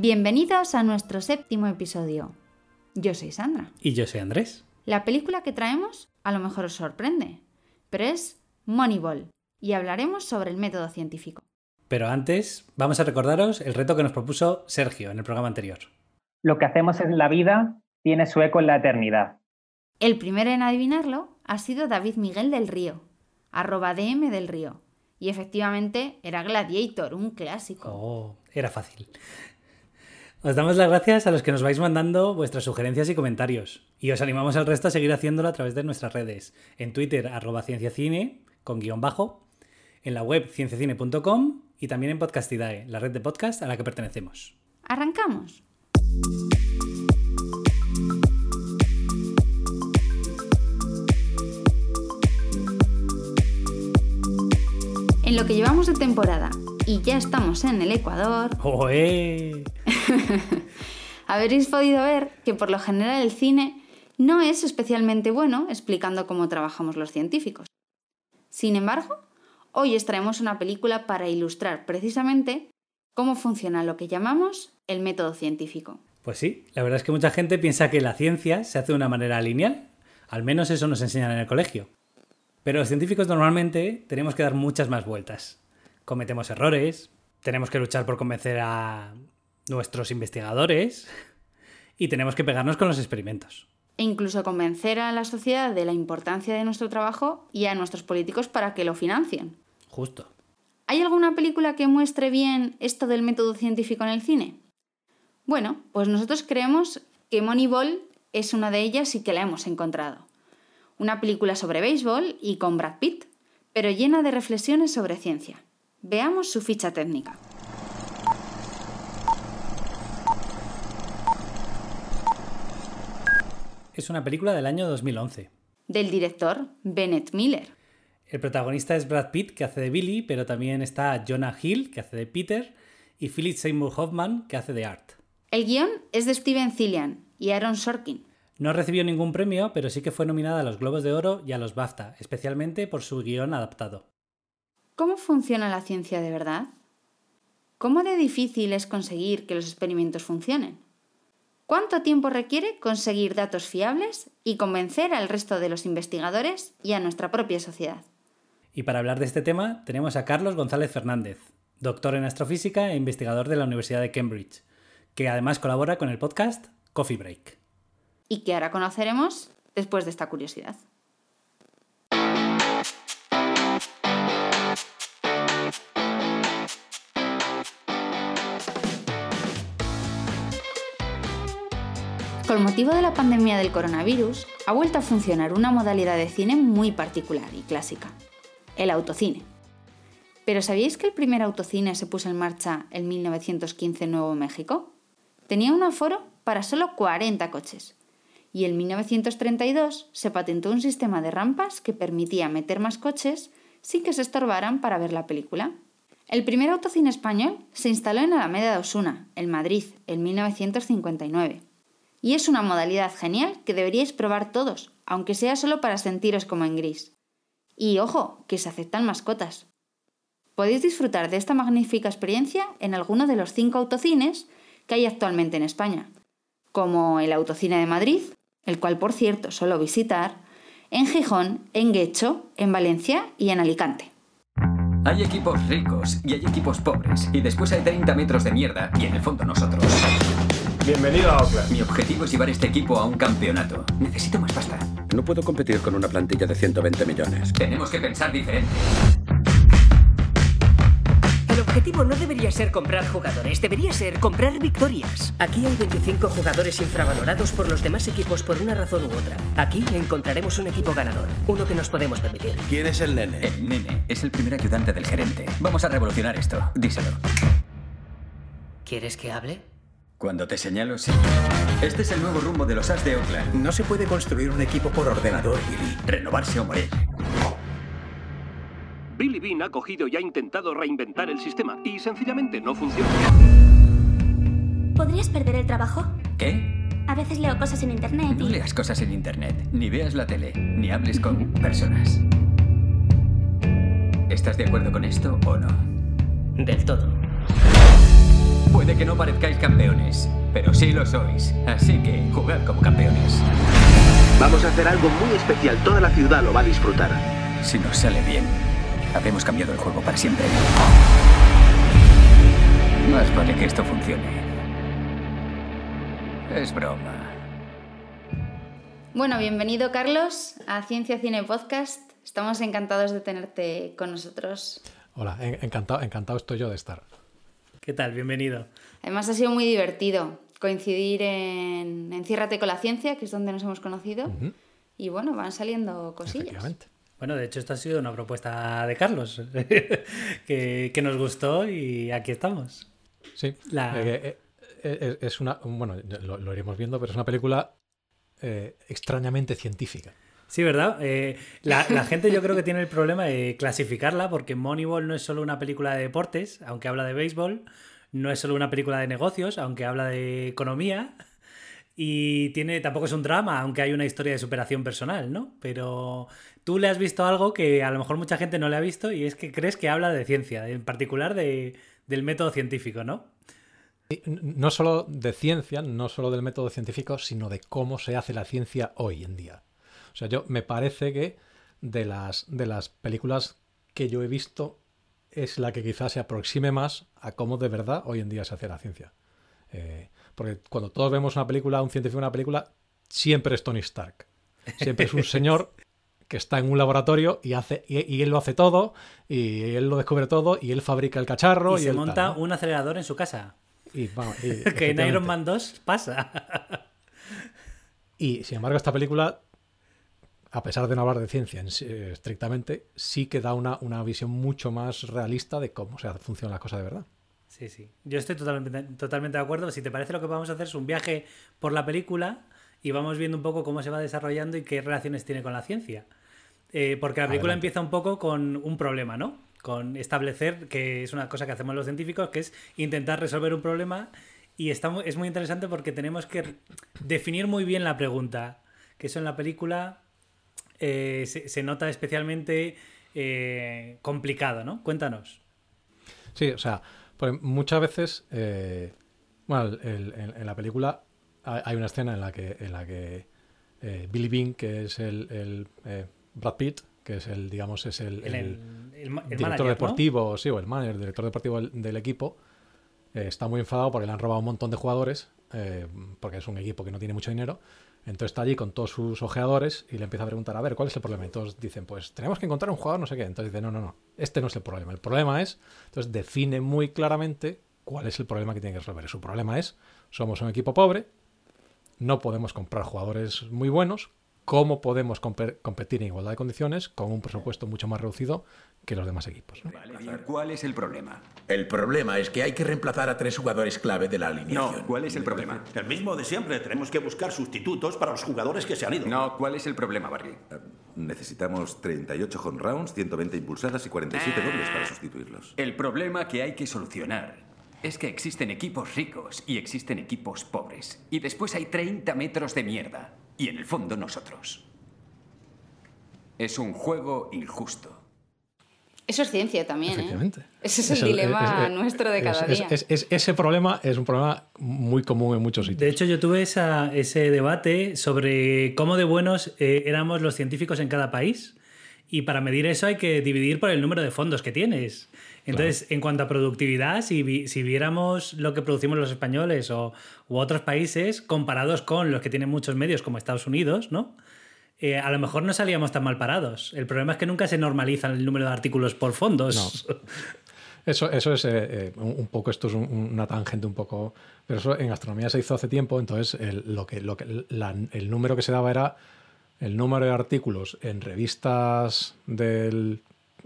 Bienvenidos a nuestro séptimo episodio. Yo soy Sandra. Y yo soy Andrés. La película que traemos a lo mejor os sorprende, pero es Moneyball y hablaremos sobre el método científico. Pero antes, vamos a recordaros el reto que nos propuso Sergio en el programa anterior. Lo que hacemos en la vida tiene su eco en la eternidad. El primero en adivinarlo ha sido David Miguel del Río, arroba DM del Río. Y efectivamente era Gladiator, un clásico. Oh, era fácil. Os damos las gracias a los que nos vais mandando vuestras sugerencias y comentarios. Y os animamos al resto a seguir haciéndolo a través de nuestras redes. En Twitter, arroba cienciacine, con guion bajo. En la web cienciacine.com y también en Podcastidae, la red de podcast a la que pertenecemos. ¡Arrancamos! En lo que llevamos de temporada y ya estamos en el Ecuador. ¡Oe! Habréis podido ver que por lo general el cine no es especialmente bueno explicando cómo trabajamos los científicos. Sin embargo, hoy os traemos una película para ilustrar precisamente cómo funciona lo que llamamos el método científico. Pues sí, la verdad es que mucha gente piensa que la ciencia se hace de una manera lineal. Al menos eso nos enseñan en el colegio. Pero los científicos normalmente tenemos que dar muchas más vueltas. Cometemos errores, tenemos que luchar por convencer a nuestros investigadores y tenemos que pegarnos con los experimentos. E incluso convencer a la sociedad de la importancia de nuestro trabajo y a nuestros políticos para que lo financien. Justo. ¿Hay alguna película que muestre bien esto del método científico en el cine? Bueno, pues nosotros creemos que Moneyball es una de ellas y que la hemos encontrado. Una película sobre béisbol y con Brad Pitt, pero llena de reflexiones sobre ciencia. Veamos su ficha técnica. Es una película del año 2011. Del director Bennett Miller. El protagonista es Brad Pitt, que hace de Billy, pero también está Jonah Hill, que hace de Peter, y Philip Seymour Hoffman, que hace de Art. El guion es de Steven Cillian y Aaron Sorkin. No recibió ningún premio, pero sí que fue nominada a los Globos de Oro y a los BAFTA, especialmente por su guion adaptado. ¿Cómo funciona la ciencia de verdad? ¿Cómo de difícil es conseguir que los experimentos funcionen? ¿Cuánto tiempo requiere conseguir datos fiables y convencer al resto de los investigadores y a nuestra propia sociedad? Y para hablar de este tema tenemos a Carlos González Fernández, doctor en astrofísica e investigador de la Universidad de Cambridge, que además colabora con el podcast Coffee Break. Y que ahora conoceremos después de esta curiosidad. Con motivo de la pandemia del coronavirus, ha vuelto a funcionar una modalidad de cine muy particular y clásica, el autocine. ¿Pero sabíais que el primer autocine se puso en marcha en 1915 en Nuevo México? Tenía un aforo para solo 40 coches. Y en 1932 se patentó un sistema de rampas que permitía meter más coches sin que se estorbaran para ver la película. El primer autocine español se instaló en Alameda de Osuna, en Madrid, en 1959. Y es una modalidad genial que deberíais probar todos, aunque sea solo para sentiros como en gris. Y ojo, que se aceptan mascotas. Podéis disfrutar de esta magnífica experiencia en alguno de los cinco autocines que hay actualmente en España, como el Autocine de Madrid, el cual por cierto suelo visitar, en Gijón, en Guecho, en Valencia y en Alicante. Hay equipos ricos y hay equipos pobres. Y después hay 30 metros de mierda y en el fondo nosotros. Bienvenido a Oakland. Mi objetivo es llevar este equipo a un campeonato. Necesito más pasta. No puedo competir con una plantilla de 120 millones. Tenemos que pensar diferente. El objetivo no debería ser comprar jugadores, debería ser comprar victorias. Aquí hay 25 jugadores infravalorados por los demás equipos por una razón u otra. Aquí encontraremos un equipo ganador, uno que nos podemos permitir. ¿Quién es el nene? El nene es el primer ayudante del gerente. Vamos a revolucionar esto. Díselo. ¿Quieres que hable? Cuando te señalo, sí. Este es el nuevo rumbo de los As de Oakland. No se puede construir un equipo por ordenador, Billy. Renovarse o morir. Billy Bean ha cogido y ha intentado reinventar el sistema y sencillamente no funciona. ¿Podrías perder el trabajo? ¿Qué? A veces leo cosas en internet No y... leas cosas en internet, ni veas la tele, ni hables con personas. ¿Estás de acuerdo con esto o no? Del todo. Puede que no parezcáis campeones, pero sí lo sois. Así que jugad como campeones. Vamos a hacer algo muy especial. Toda la ciudad lo va a disfrutar. Si nos sale bien, habremos cambiado el juego para siempre. Más vale que esto funcione. Es broma. Bueno, bienvenido Carlos a Ciencia Cine Podcast. Estamos encantados de tenerte con nosotros. Hola, en- encantado, encantado estoy yo de estar. ¿Qué tal? Bienvenido. Además ha sido muy divertido coincidir en Enciérrate con la ciencia, que es donde nos hemos conocido. Y bueno, van saliendo cosillas. Efectivamente. Bueno, de hecho, esto ha sido una propuesta de Carlos que, que nos gustó y aquí estamos. Sí, La- eh, eh, eh, es una, bueno, lo, lo iremos viendo, pero es una película eh, extrañamente científica. Sí, ¿verdad? Eh, la, la gente yo creo que tiene el problema de clasificarla porque Moneyball no es solo una película de deportes, aunque habla de béisbol, no es solo una película de negocios, aunque habla de economía, y tiene tampoco es un drama, aunque hay una historia de superación personal, ¿no? Pero tú le has visto algo que a lo mejor mucha gente no le ha visto y es que crees que habla de ciencia, en particular de, del método científico, ¿no? No solo de ciencia, no solo del método científico, sino de cómo se hace la ciencia hoy en día. O sea, yo me parece que de las, de las películas que yo he visto es la que quizás se aproxime más a cómo de verdad hoy en día se hace la ciencia. Eh, porque cuando todos vemos una película, un científico en una película, siempre es Tony Stark. Siempre es un señor que está en un laboratorio y hace y, y él lo hace todo y él lo descubre todo y él fabrica el cacharro y y, se él monta tal, ¿no? un acelerador en su casa. Y, vamos, que en. Iron Man 2 pasa. Y sin embargo, esta película, a pesar de no hablar de ciencia eh, estrictamente, sí que da una, una visión mucho más realista de cómo se funcionan las cosas de verdad. Sí, sí. Yo estoy totalmente, totalmente de acuerdo. Si te parece, lo que vamos a hacer es un viaje por la película y vamos viendo un poco cómo se va desarrollando y qué relaciones tiene con la ciencia. Eh, porque la película Adelante. empieza un poco con un problema, ¿no? Con establecer, que es una cosa que hacemos los científicos, que es intentar resolver un problema. Y está es muy interesante porque tenemos que definir muy bien la pregunta. Que eso en la película eh, se, se nota especialmente eh, complicado, ¿no? Cuéntanos. Sí, o sea, pues muchas veces, eh, bueno, el- en, en la película hay una escena en la que, en la que Billy Bean, que es el, el, Brad Pitt, que es el, digamos, es el, director manager, ¿no? deportivo, sí, o el manager, el director deportivo del, del equipo, está muy enfadado porque le han robado un montón de jugadores, porque es un equipo que no tiene mucho dinero. Entonces está allí con todos sus ojeadores y le empieza a preguntar, a ver, ¿cuál es el problema? Y todos dicen, pues tenemos que encontrar un jugador, no sé qué. Entonces dice, no, no, no, este no es el problema. El problema es, entonces define muy claramente cuál es el problema que tiene que resolver. Su problema es, somos un equipo pobre, no podemos comprar jugadores muy buenos, ¿cómo podemos compe- competir en igualdad de condiciones con un presupuesto mucho más reducido que los demás equipos? ¿no? Vale, bien. ¿Cuál es el problema? El problema es que hay que reemplazar a tres jugadores clave de la alineación. No, ¿cuál es el problema? El mismo de siempre. Tenemos que buscar sustitutos para los jugadores que se han ido. No, ¿cuál es el problema, Barry? Necesitamos 38 home rounds, 120 impulsadas y 47 dobles para sustituirlos. El problema que hay que solucionar es que existen equipos ricos y existen equipos pobres. Y después hay 30 metros de mierda. Y en el fondo nosotros. Es un juego injusto. Eso es ciencia también, ¿eh? Ese es el dilema es- nuestro de cada es- día. es- es- ese problema es un problema muy común en muchos sitios. De hecho, yo tuve esa- ese debate sobre cómo de buenos eh, éramos los científicos en cada país. Y para medir eso hay que dividir por el número de fondos que tienes. Entonces, en cuanto a productividad, si, vi- si viéramos lo que producimos los españoles o, u otros países comparados con los que tienen muchos medios como Estados Unidos, ¿no? Eh, a lo mejor no salíamos tan mal parados. El problema es que nunca se normaliza el número de artículos por fondos. Eso, eso es eh, eh, un poco, esto es un- una tangente un poco, pero eso en astronomía se hizo hace tiempo, entonces el, lo que, lo que, la- el número que se daba era el número de artículos en revistas del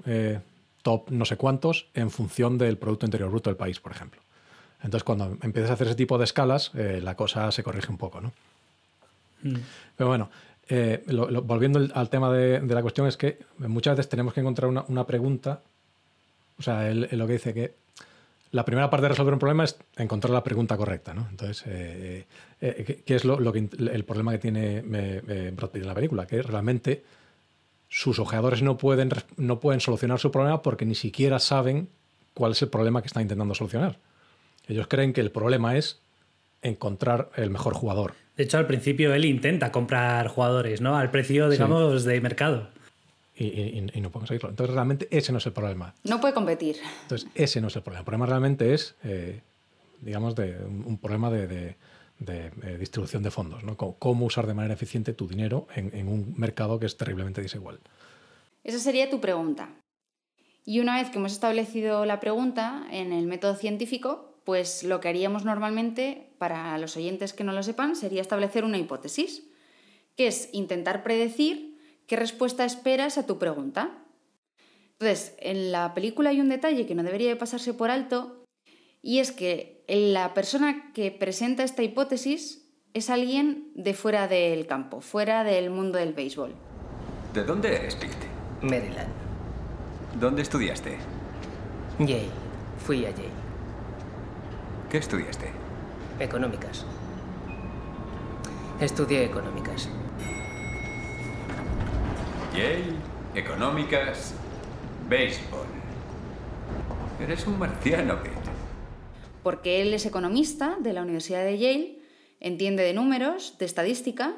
eh, top no sé cuántos en función del Producto Interior Bruto del país, por ejemplo. Entonces cuando empiezas a hacer ese tipo de escalas, eh, la cosa se corrige un poco, ¿no? Pero bueno, eh, lo- volviendo al- tema de, la cuestión es que muchas veces tenemos que encontrar una, pregunta. O sea, él, lo que dice que la primera parte de resolver un problema es encontrar la pregunta correcta, ¿no? Entonces, eh, eh, ¿qué, es lo, que, el problema que tiene Brad en la película? Que realmente sus ojeadores no pueden, no pueden solucionar su problema porque ni siquiera saben cuál es el problema que está intentando solucionar. Ellos creen que el problema es encontrar el mejor jugador. De hecho, al principio él intenta comprar jugadores, ¿no? Al precio, Sí. digamos, de mercado. Y, y- y no pueden conseguirlo. Entonces, realmente ese no es el problema. No puede competir. Entonces, ese no es el problema. El problema realmente es, eh, digamos, de, un, un problema de, de- de, eh, distribución de fondos, ¿no? Cómo, cómo usar de manera eficiente tu dinero en, en un mercado que es terriblemente desigual. Esa sería tu pregunta. Y una vez que hemos establecido la pregunta en el método científico, pues lo que haríamos normalmente, para los oyentes que no lo sepan, sería establecer una hipótesis, que es intentar predecir qué respuesta esperas a tu pregunta. Entonces, en la película hay un detalle que no debería de pasarse por alto, y es que la persona que presenta esta hipótesis es alguien de fuera del campo, fuera del mundo del béisbol. ¿De dónde eres, Pete? Maryland. ¿Dónde estudiaste? Yale. Fui a Yale. ¿Qué estudiaste? Económicas. Estudié económicas. Yale, económicas, béisbol. Eres un marciano, Pete. porque él es economista de la Universidad de Yale, entiende de números, de estadística,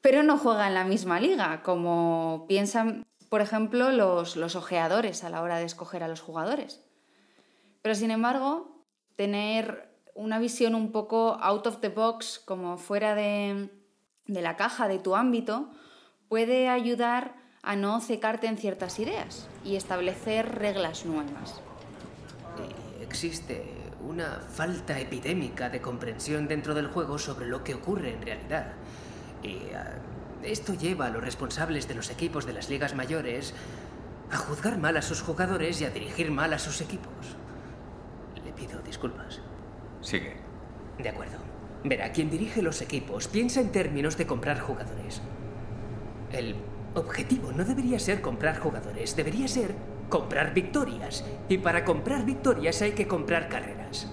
pero no juega en la misma liga, como piensan, por ejemplo, los, los ojeadores a la hora de escoger a los jugadores. Pero sin embargo, tener una visión un poco out of the box, como fuera de, de la caja de tu ámbito, puede ayudar a no cecarte en ciertas ideas y establecer reglas nuevas. Existe una falta epidémica de comprensión dentro del juego sobre lo que ocurre en realidad. Y ah, esto lleva a los responsables de los equipos de las ligas mayores a juzgar mal a sus jugadores y a dirigir mal a sus equipos. Pido disculpas. Sigue. De acuerdo. Verá, quien dirige los equipos piensa en términos de comprar jugadores. El objetivo no debería ser comprar jugadores, debería ser comprar victorias. Y para comprar victorias hay que comprar carreras.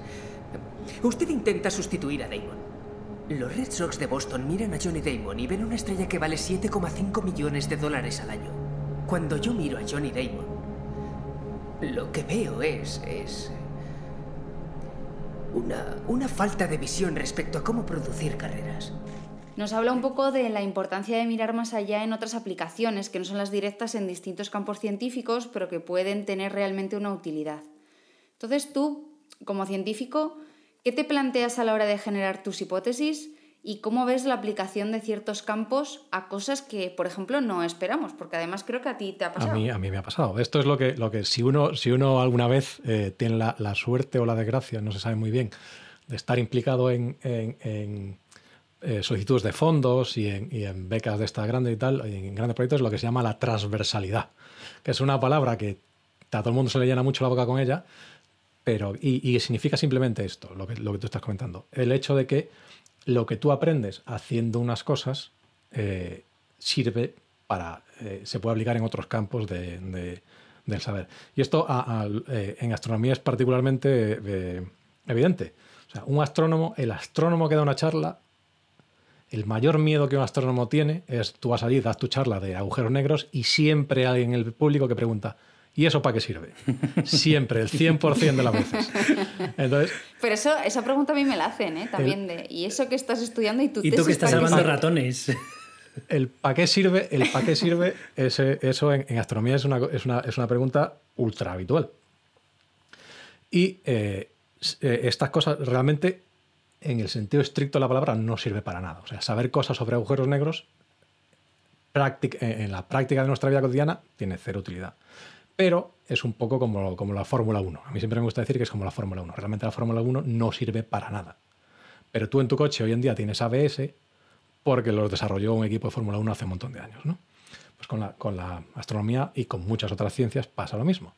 Usted intenta sustituir a Damon. Los Red Sox de Boston miran a Johnny Damon y ven una estrella que vale 7,5 millones de dólares al año. Cuando yo miro a Johnny Damon, lo que veo es. es. Una, una falta de visión respecto a cómo producir carreras. Nos habla un poco de la importancia de mirar más allá en otras aplicaciones que no son las directas en distintos campos científicos, pero que pueden tener realmente una utilidad. Entonces tú, como científico, ¿qué te planteas a la hora de generar tus hipótesis y cómo ves la aplicación de ciertos campos a cosas que, por ejemplo, no esperamos? Porque además creo que a ti te ha pasado. A mí, a mí me ha pasado. Esto es lo que, lo que si, uno, si uno alguna vez eh, tiene la, la suerte o la desgracia, no se sabe muy bien, de estar implicado en, en- en, eh, solicitudes de fondos y en, y en becas de estas grandes y tal, en grandes proyectos, lo que se llama la transversalidad, que es una palabra que a todo el mundo se le llena mucho la boca con ella, pero y, y significa simplemente esto, lo que, lo que tú estás comentando. El hecho de que lo que tú aprendes haciendo unas cosas eh, sirve para. eh, se puede aplicar en otros campos de- de- del saber. Y esto eh, en astronomía es particularmente evidente. O sea, un astrónomo, el astrónomo que da una charla, el mayor miedo que un astrónomo tiene es tú vas allí, das tu charla de agujeros negros y siempre hay alguien en el público que pregunta, ¿y eso para qué sirve? Siempre, el 100% de las veces. Entonces, Pero eso, esa pregunta a mí me la hacen, ¿eh? También de, ¿y eso que estás estudiando y tú Y tú que estás salvando ratones. el ¿para qué sirve? El ¿para qué sirve? Ese- eso en, en astronomía es una, es, una, es una pregunta ultra habitual. Y eh, eh, estas cosas realmente, en el sentido estricto de la palabra, no sirve para nada. O sea, saber cosas sobre agujeros negros práctic- en la práctica de nuestra vida cotidiana tiene cero utilidad. Pero es un poco como, como la Fórmula 1. A mí siempre me gusta decir que es como la Fórmula 1. Realmente la Fórmula 1 no sirve para nada. Pero tú en tu coche hoy en día tienes ABS porque los desarrolló un equipo de Fórmula 1 hace un montón de años. ¿no? Pues con la, con la astronomía y con muchas otras ciencias pasa lo mismo.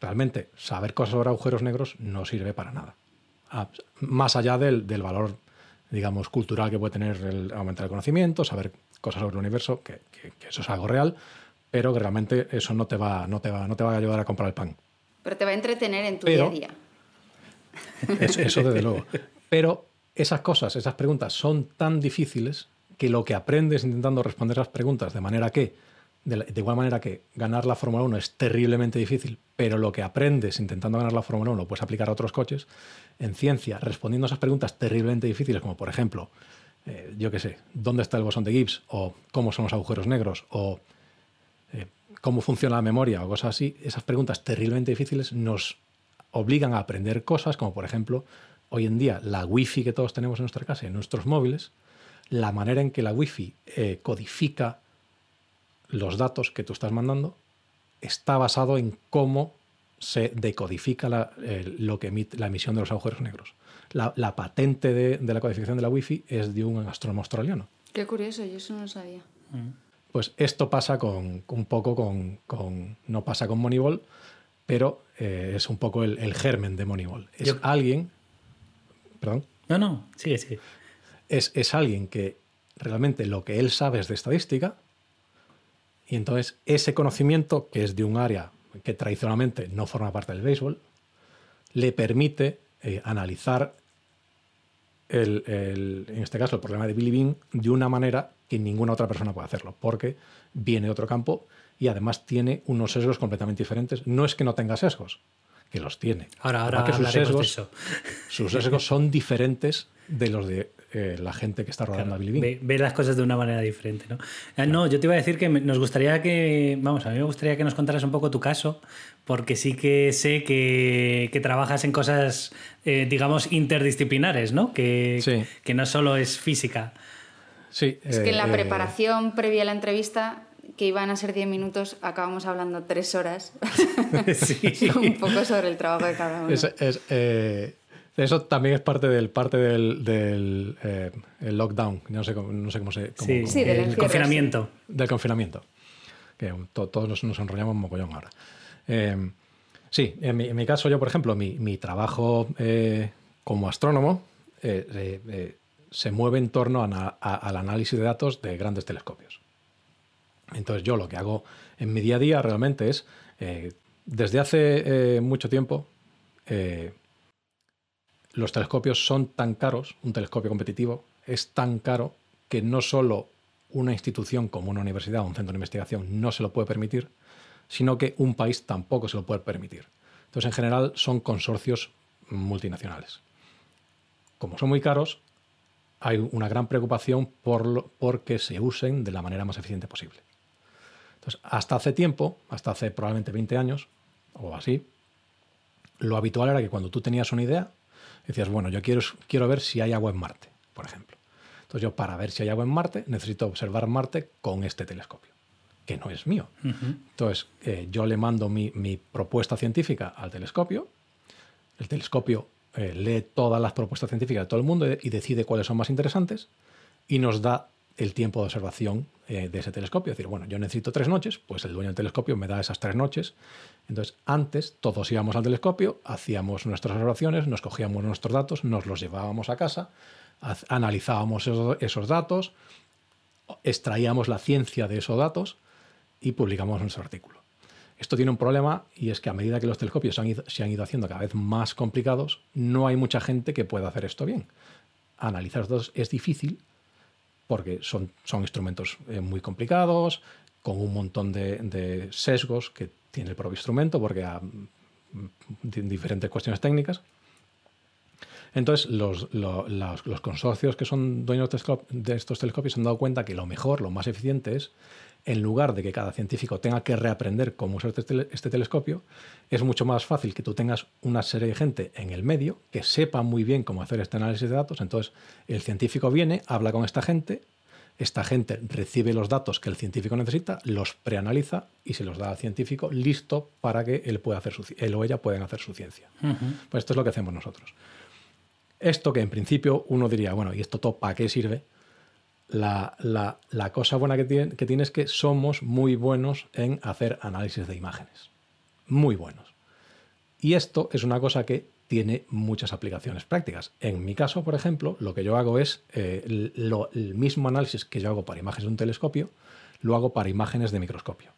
Realmente saber cosas sobre agujeros negros no sirve para nada. Ah, Más allá del, del valor, digamos, cultural que puede tener el aumentar el conocimiento, saber cosas sobre el universo, que, que- que eso es algo real, pero que realmente eso no te va, no te va, no te va a ayudar a comprar el pan. Pero te va a entretener en tu Pero- día a día. Eso, eso desde luego. Pero esas cosas, esas preguntas son tan difíciles que lo que aprendes intentando responder las preguntas de manera que, de, la- de igual manera que ganar la Fórmula 1 es terriblemente difícil, pero lo que aprendes intentando ganar la Fórmula 1 lo puedes aplicar a otros coches, en ciencia, respondiendo a esas preguntas terriblemente difíciles, como por ejemplo, eh, yo qué sé, ¿dónde está el bosón de Gibbs? O cómo son los agujeros negros, o cómo funciona la memoria, o cosas así, esas preguntas terriblemente difíciles nos obligan a aprender cosas, como por ejemplo, hoy en día la wifi que todos tenemos en nuestra casa y en nuestros móviles, la manera en que la wifi eh, codifica los datos que tú estás mandando está basado en cómo se decodifica la, eh, lo que emite, la emisión de los agujeros negros. La, la patente de, de la codificación de la wifi es de un astrónomo australiano. Qué curioso, yo eso no lo sabía. Pues esto pasa con un poco con, con- no pasa con Moneyball, pero eh, es un poco el, el germen de Moneyball. Es Yo- alguien, perdón, No, no, sigue, sigue. es, es alguien que realmente lo que él sabe es de estadística y entonces ese conocimiento, que es de un área que tradicionalmente no forma parte del béisbol, le permite eh, analizar, el, el- en este caso, el problema de Billy Bean de una manera que ninguna otra persona puede hacerlo, porque viene de otro campo y además tiene unos sesgos completamente diferentes. No es que no tenga sesgos, que los tiene. Ahora, ahora que sus eso. sesgos, sus sesgos son diferentes de los de eh, la gente que está rodeando a Billy Bean. Ve, ve las cosas de una manera diferente, ¿no? Ah, No, yo te iba a decir que nos gustaría que, vamos, a mí me gustaría que nos contaras un poco tu caso, porque sí que sé que, que trabajas en cosas, eh, digamos, interdisciplinares, ¿no? Que, que no solo es física. Sí. Es que en eh, la preparación previa a la entrevista, que iban a ser 10 minutos, acabamos hablando 3 horas. Un poco sobre el trabajo de cada uno. Es- es, eh, eso también es parte del parte del, del, eh, el lockdown. No sé cómo, no sé cómo se. cómo- Sí, cómo- Sí, del el confinamiento. Del confinamiento. Que to- todos nos, nos enrollamos mogollón ahora. Eh, sí, en mi, en mi caso, yo, por ejemplo, mi, mi trabajo eh, como astrónomo eh, eh, eh, se mueve en torno al análisis de datos de grandes telescopios. Entonces, yo lo que hago en mi día a día realmente es, eh, desde hace eh, mucho tiempo, eh, los telescopios son tan caros, un telescopio competitivo es tan caro que no solo una institución como una universidad o un centro de investigación no se lo puede permitir, sino que un país tampoco se lo puede permitir. Entonces, en general, son consorcios multinacionales. Como son muy caros, hay una gran preocupación por lo, porque se usen de la manera más eficiente posible. Entonces, hasta hace tiempo, hasta hace probablemente 20 años o así, lo habitual era que cuando tú tenías una idea, decías, bueno, yo quiero, quiero ver si hay agua en Marte, por ejemplo. Entonces yo para ver si hay agua en Marte necesito observar Marte con este telescopio, que no es mío. Entonces eh, yo le mando mi, mi propuesta científica al telescopio, el telescopio eh, lee todas las propuestas científicas de todo el mundo y decide cuáles son más interesantes y nos da el tiempo de observación eh, de ese telescopio. Es decir, bueno, yo necesito tres noches, pues el dueño del telescopio me da esas tres noches. Entonces, antes todos íbamos al telescopio, hacíamos nuestras observaciones, nos cogíamos nuestros datos, nos los llevábamos a casa, analizábamos esos, esos datos, extraíamos la ciencia de esos datos y publicamos nuestro artículo. Esto tiene un problema y es que a medida que los telescopios se han ido, haciendo cada vez más complicados, no hay mucha gente que pueda hacer esto bien. Analizar los datos es difícil porque son, instrumentos eh, muy complicados, con un montón de, sesgos que tiene el propio instrumento, porque hay diferentes cuestiones técnicas. Entonces, los, lo- los- los consorcios que son dueños de estos telescopios se han dado cuenta que lo mejor, lo más eficiente es, en lugar de que cada científico tenga que reaprender cómo usar este, este telescopio, es mucho más fácil que tú tengas una serie de gente en el medio que sepa muy bien cómo hacer este análisis de datos. Entonces, el científico viene, habla con esta gente, esta gente recibe los datos que el científico necesita, los preanaliza y se los da al científico listo para que él, pueda hacer su, él o ella puedan hacer su ciencia. Pues esto es lo que hacemos nosotros. Esto que en principio uno diría, bueno, ¿y esto todo para qué sirve? La, la- la cosa buena que tiene, que tiene es que somos muy buenos en hacer análisis de imágenes. Muy buenos. Y esto es una cosa que tiene muchas aplicaciones prácticas. En mi caso, por ejemplo, lo que yo hago es eh, lo- el mismo análisis que yo hago para imágenes de un telescopio, lo hago para imágenes de microscopio.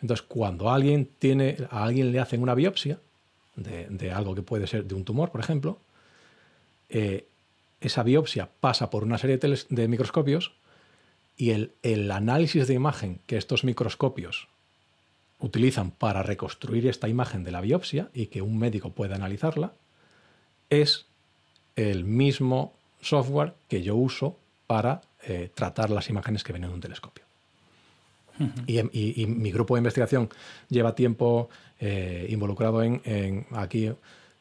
Entonces, cuando alguien tiene, a alguien le hacen una biopsia de, de algo que puede ser de un tumor, por ejemplo, eh, esa biopsia pasa por una serie de, microscopios y el, el análisis de imagen que estos microscopios utilizan para reconstruir esta imagen de la biopsia y que un médico pueda analizarla es el mismo software que yo uso para eh, tratar las imágenes que vienen de un telescopio. Y, en- y- y mi grupo de investigación lleva tiempo eh, involucrado en, en aquí.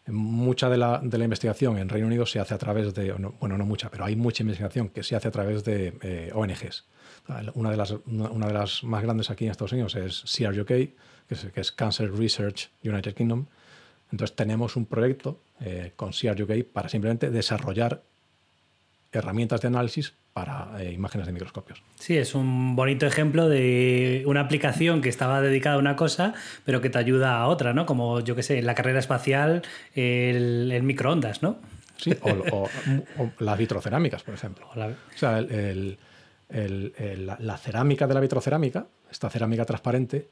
Mucha de la, investigación en Reino Unido se hace a través de, no- bueno, no mucha, pero hay mucha investigación que se hace a través de eh, ONGs. Una de, las, una, de las más grandes aquí en Estados Unidos es CRUK, que es, que es Cancer Research United Kingdom. Entonces tenemos un proyecto eh, con CRUK para simplemente desarrollar herramientas de análisis para eh, imágenes de microscopios. Sí, es un bonito ejemplo de una aplicación que estaba dedicada a una cosa, pero que te ayuda a otra, ¿no? Como, yo qué sé, en la carrera espacial, el, el microondas, ¿no? Sí, o, o- o las vitrocerámicas, por ejemplo. O la- O sea, el- el- la, la cerámica de la vitrocerámica, esta cerámica transparente,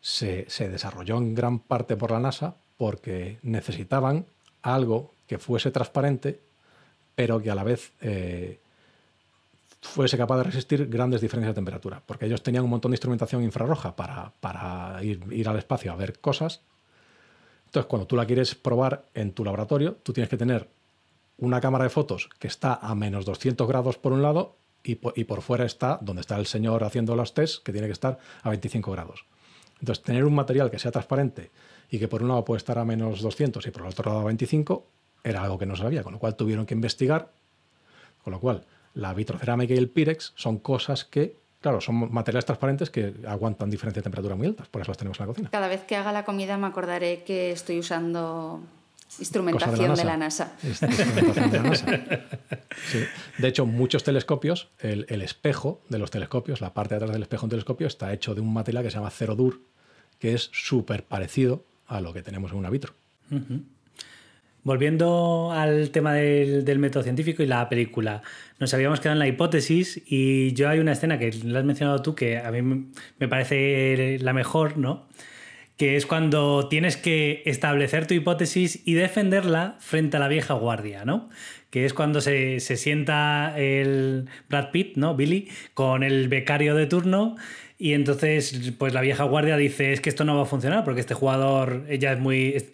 se, se desarrolló en gran parte por la NASA porque necesitaban algo que fuese transparente, pero que a la vez eh, fuese capaz de resistir grandes diferencias de temperatura. Porque ellos tenían un montón de instrumentación infrarroja para, para ir, ir al espacio a ver cosas. Entonces, cuando tú la quieres probar en tu laboratorio, tú tienes que tener una cámara de fotos que está a menos 200 grados por un lado y po- y por, fuera está donde está el señor haciendo los tests, que tiene que estar a 25 grados. Entonces, tener un material que sea transparente y que por un lado puede estar a menos 200 y por el otro lado a 25 era algo que no sabía, con lo cual tuvieron que investigar. Con lo cual, la vitrocerámica y el Pirex son cosas que, claro, son materiales transparentes que aguantan diferencias de temperatura muy altas, por eso las tenemos en la cocina. Cada vez que haga la comida me acordaré que estoy usando instrumentación de la NASA. Instrumentación de la NASA. Sí. De hecho, muchos telescopios, el, el espejo de los telescopios, la parte de atrás del espejo de un telescopio, está hecho de un material que se llama Cerodur, que es súper parecido a lo que tenemos en una vitro. Volviendo al tema del, método científico y la película, nos habíamos quedado en la hipótesis y yo hay una escena que la has mencionado tú que a mí me- me parece la mejor, ¿no? Que es cuando tienes que establecer tu hipótesis y defenderla frente a la vieja guardia, ¿no? Que es cuando se, se sienta el Brad Pitt, ¿no? Billy, con el becario de turno y entonces pues la vieja guardia dice es que esto no va a funcionar porque este jugador ella es muy...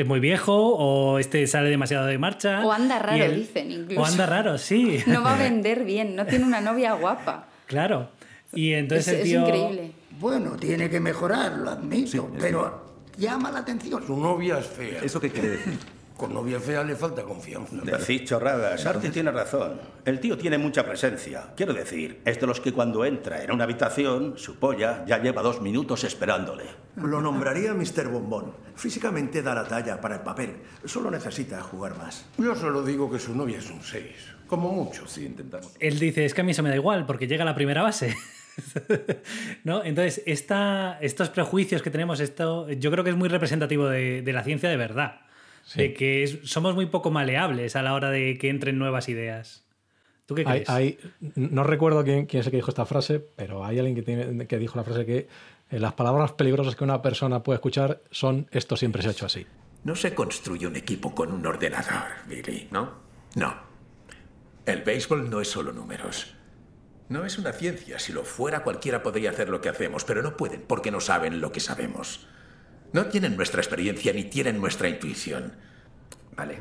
es- es muy viejo o este sale demasiado de marcha. O anda raro, él- dicen incluso. O anda raro, sí. No va a vender bien, no tiene una novia guapa. Claro. Y entonces es, el es tío... increíble. Bueno, tiene que mejorar, lo admito, pero llama la atención. Su novia es fea. ¿Eso qué quiere decir? Con novia fea le falta confianza. Decís chorradas. Arti tiene razón. El tío tiene mucha presencia. Quiero decir, es de los que cuando entra en una habitación, su polla ya lleva dos minutos esperándole. Lo nombraría Mr. Bombón. Físicamente da la talla para el papel. Solo necesita jugar más. Yo solo digo que su novia es un 6. Como mucho. Sí, intentamos. Él dice, es que a mí eso me da igual porque llega a la primera base. ¿No? Entonces, esta, estos prejuicios que tenemos, esto, yo creo que es muy representativo de, de la ciencia de verdad. De que es- somos muy poco maleables a la hora de que entren nuevas ideas. ¿Tú qué Hay- crees? hay- no recuerdo quién, quién es el que dijo esta frase, pero hay alguien que, tiene, que dijo la frase que eh, las palabras peligrosas que una persona puede escuchar son esto siempre se ha hecho así. No se construye un equipo con un ordenador, Billy. ¿No? No. El béisbol no es solo números. No es una ciencia. Si lo fuera, cualquiera podría hacer lo que hacemos, pero no pueden porque no saben lo que sabemos. No tienen nuestra experiencia ni tienen nuestra intuición. Vale.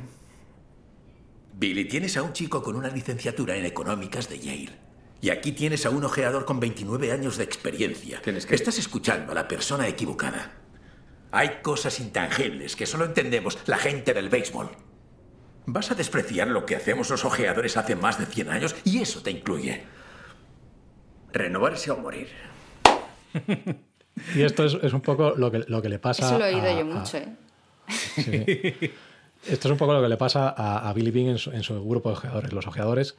Billy, tienes a un chico con una licenciatura en económicas de Yale. Y aquí tienes a un ojeador con 29 años de experiencia. Estás escuchando a la persona equivocada. Hay cosas intangibles que solo entendemos la gente del béisbol. Vas a despreciar lo que hacemos los ojeadores hace más de 100 años y eso te incluye. Renovarse o morir. Y esto es, es un poco lo que, lo que le pasa. Eso lo he oído a- yo a- mucho, ¿eh? Sí. Esto es un poco lo que le pasa a, a Billy Bean en su, en su grupo de ojeadores. Los ojeadores,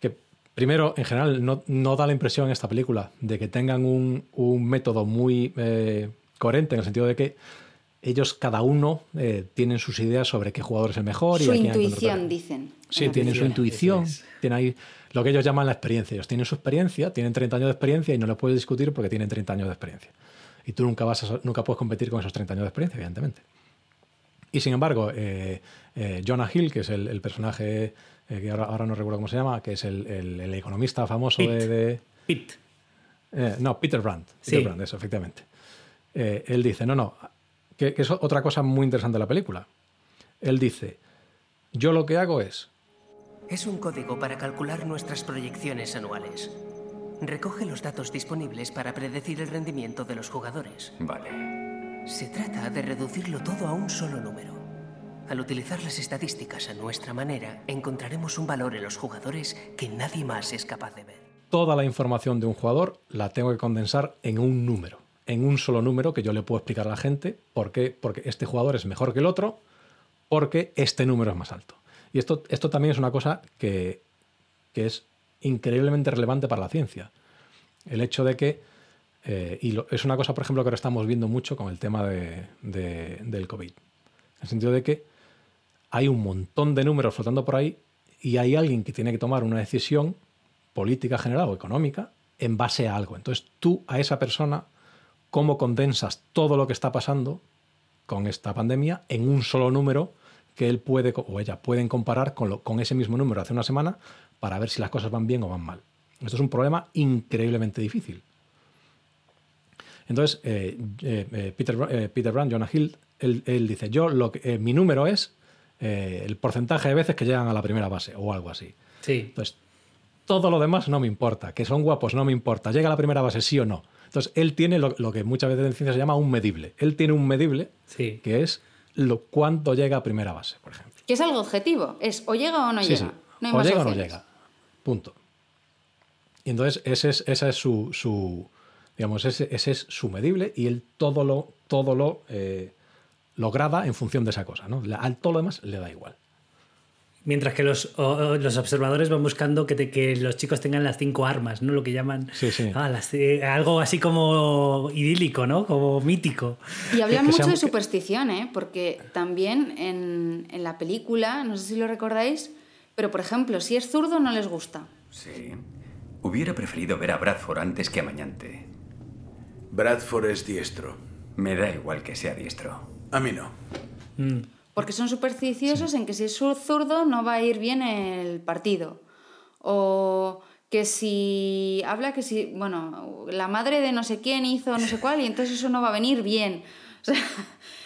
que primero, en general, no, no da la impresión en esta película de que tengan un, un método muy eh, coherente en el sentido de que ellos, cada uno, eh, tienen sus ideas sobre qué jugador es el mejor. y Su a que intuición, dicen. Sí, tienen su intuición, tienen ahí lo que ellos llaman la experiencia. Ellos tienen su experiencia, tienen 30 años de experiencia y no lo puedes discutir porque tienen 30 años de experiencia. Y tú nunca, vas a- nunca puedes competir con esos 30 años de experiencia, evidentemente. Y sin embargo, eh, eh, Jonah Hill, que es el, el personaje eh, que ahora, ahora no recuerdo cómo se llama, que es el, el- el economista famoso de... de- Pitt. Eh, no, Peter Brandt. Peter. Brandt, eso, efectivamente. Eh, él dice, no, no, que, que es otra cosa muy interesante de la película. Él dice, yo lo que hago es, Es un código para calcular nuestras proyecciones anuales. Recoge los datos disponibles para predecir el rendimiento de los jugadores. Vale. Se trata de reducirlo todo a un solo número. Al utilizar las estadísticas a nuestra manera, encontraremos un valor en los jugadores que nadie más es capaz de ver. toda la información de un jugador la tengo que condensar en un número, en un solo número que yo le puedo explicar a la gente por qué, porque este jugador es mejor que el otro, porque este número es más alto. Y esto, esto también es una cosa que, que es increíblemente relevante para la ciencia. El hecho de que, eh, y es una cosa, por ejemplo, que ahora estamos viendo mucho con el tema de- de- del COVID. En el sentido de que hay un montón de números flotando por ahí y hay alguien que tiene que tomar una decisión política general o económica en base a algo. Entonces tú a esa persona, ¿cómo condensas todo lo que está pasando con esta pandemia en un solo número que él puede o ella pueden comparar con, lo- con ese mismo número hace una semana para ver si las cosas van bien o van mal? Esto es un problema increíblemente difícil. Entonces, eh, eh, eh, Peter, eh, Peter Brand, Jonah Hill, él, él dice, yo lo que, eh, mi número es eh, el porcentaje de veces que llegan a la primera base o algo así. Sí. Entonces, todo lo demás no me importa. Que son guapos no me importa. Llega a la primera base sí o no. Entonces, él tiene lo, lo que muchas veces en ciencia se llama un medible. Él tiene un medible Sí. que es lo cuánto llega a primera base, por ejemplo. Que es algo objetivo. Es o llega o no Sí, llega. sí. No hay o más llega o no llega. Punto. Y entonces ese es, esa es su, su- digamos, ese, ese es su medible y él todo lo, todo lo, eh, lo grada en función de esa cosa. ¿no? Al todo lo demás le da igual. Mientras que los, o los observadores van buscando que, te- que los chicos tengan las cinco armas, ¿no? Lo que llaman Sí, sí. ah, las- eh, algo así como idílico, ¿no? Como mítico. Y hablan que mucho sean- de superstición, ¿eh? Porque también en, en la película, no sé si lo recordáis, pero por ejemplo, si es zurdo no les gusta. Sí. Hubiera preferido ver a Bradford antes que a Mañante. Bradford es diestro. Me da igual que sea diestro. A mí no. Porque son supersticiosos en que si es zurdo no va a ir bien el partido. O que si habla que si, bueno, la madre de no sé quién hizo no sé cuál y entonces eso no va a venir bien. O sea,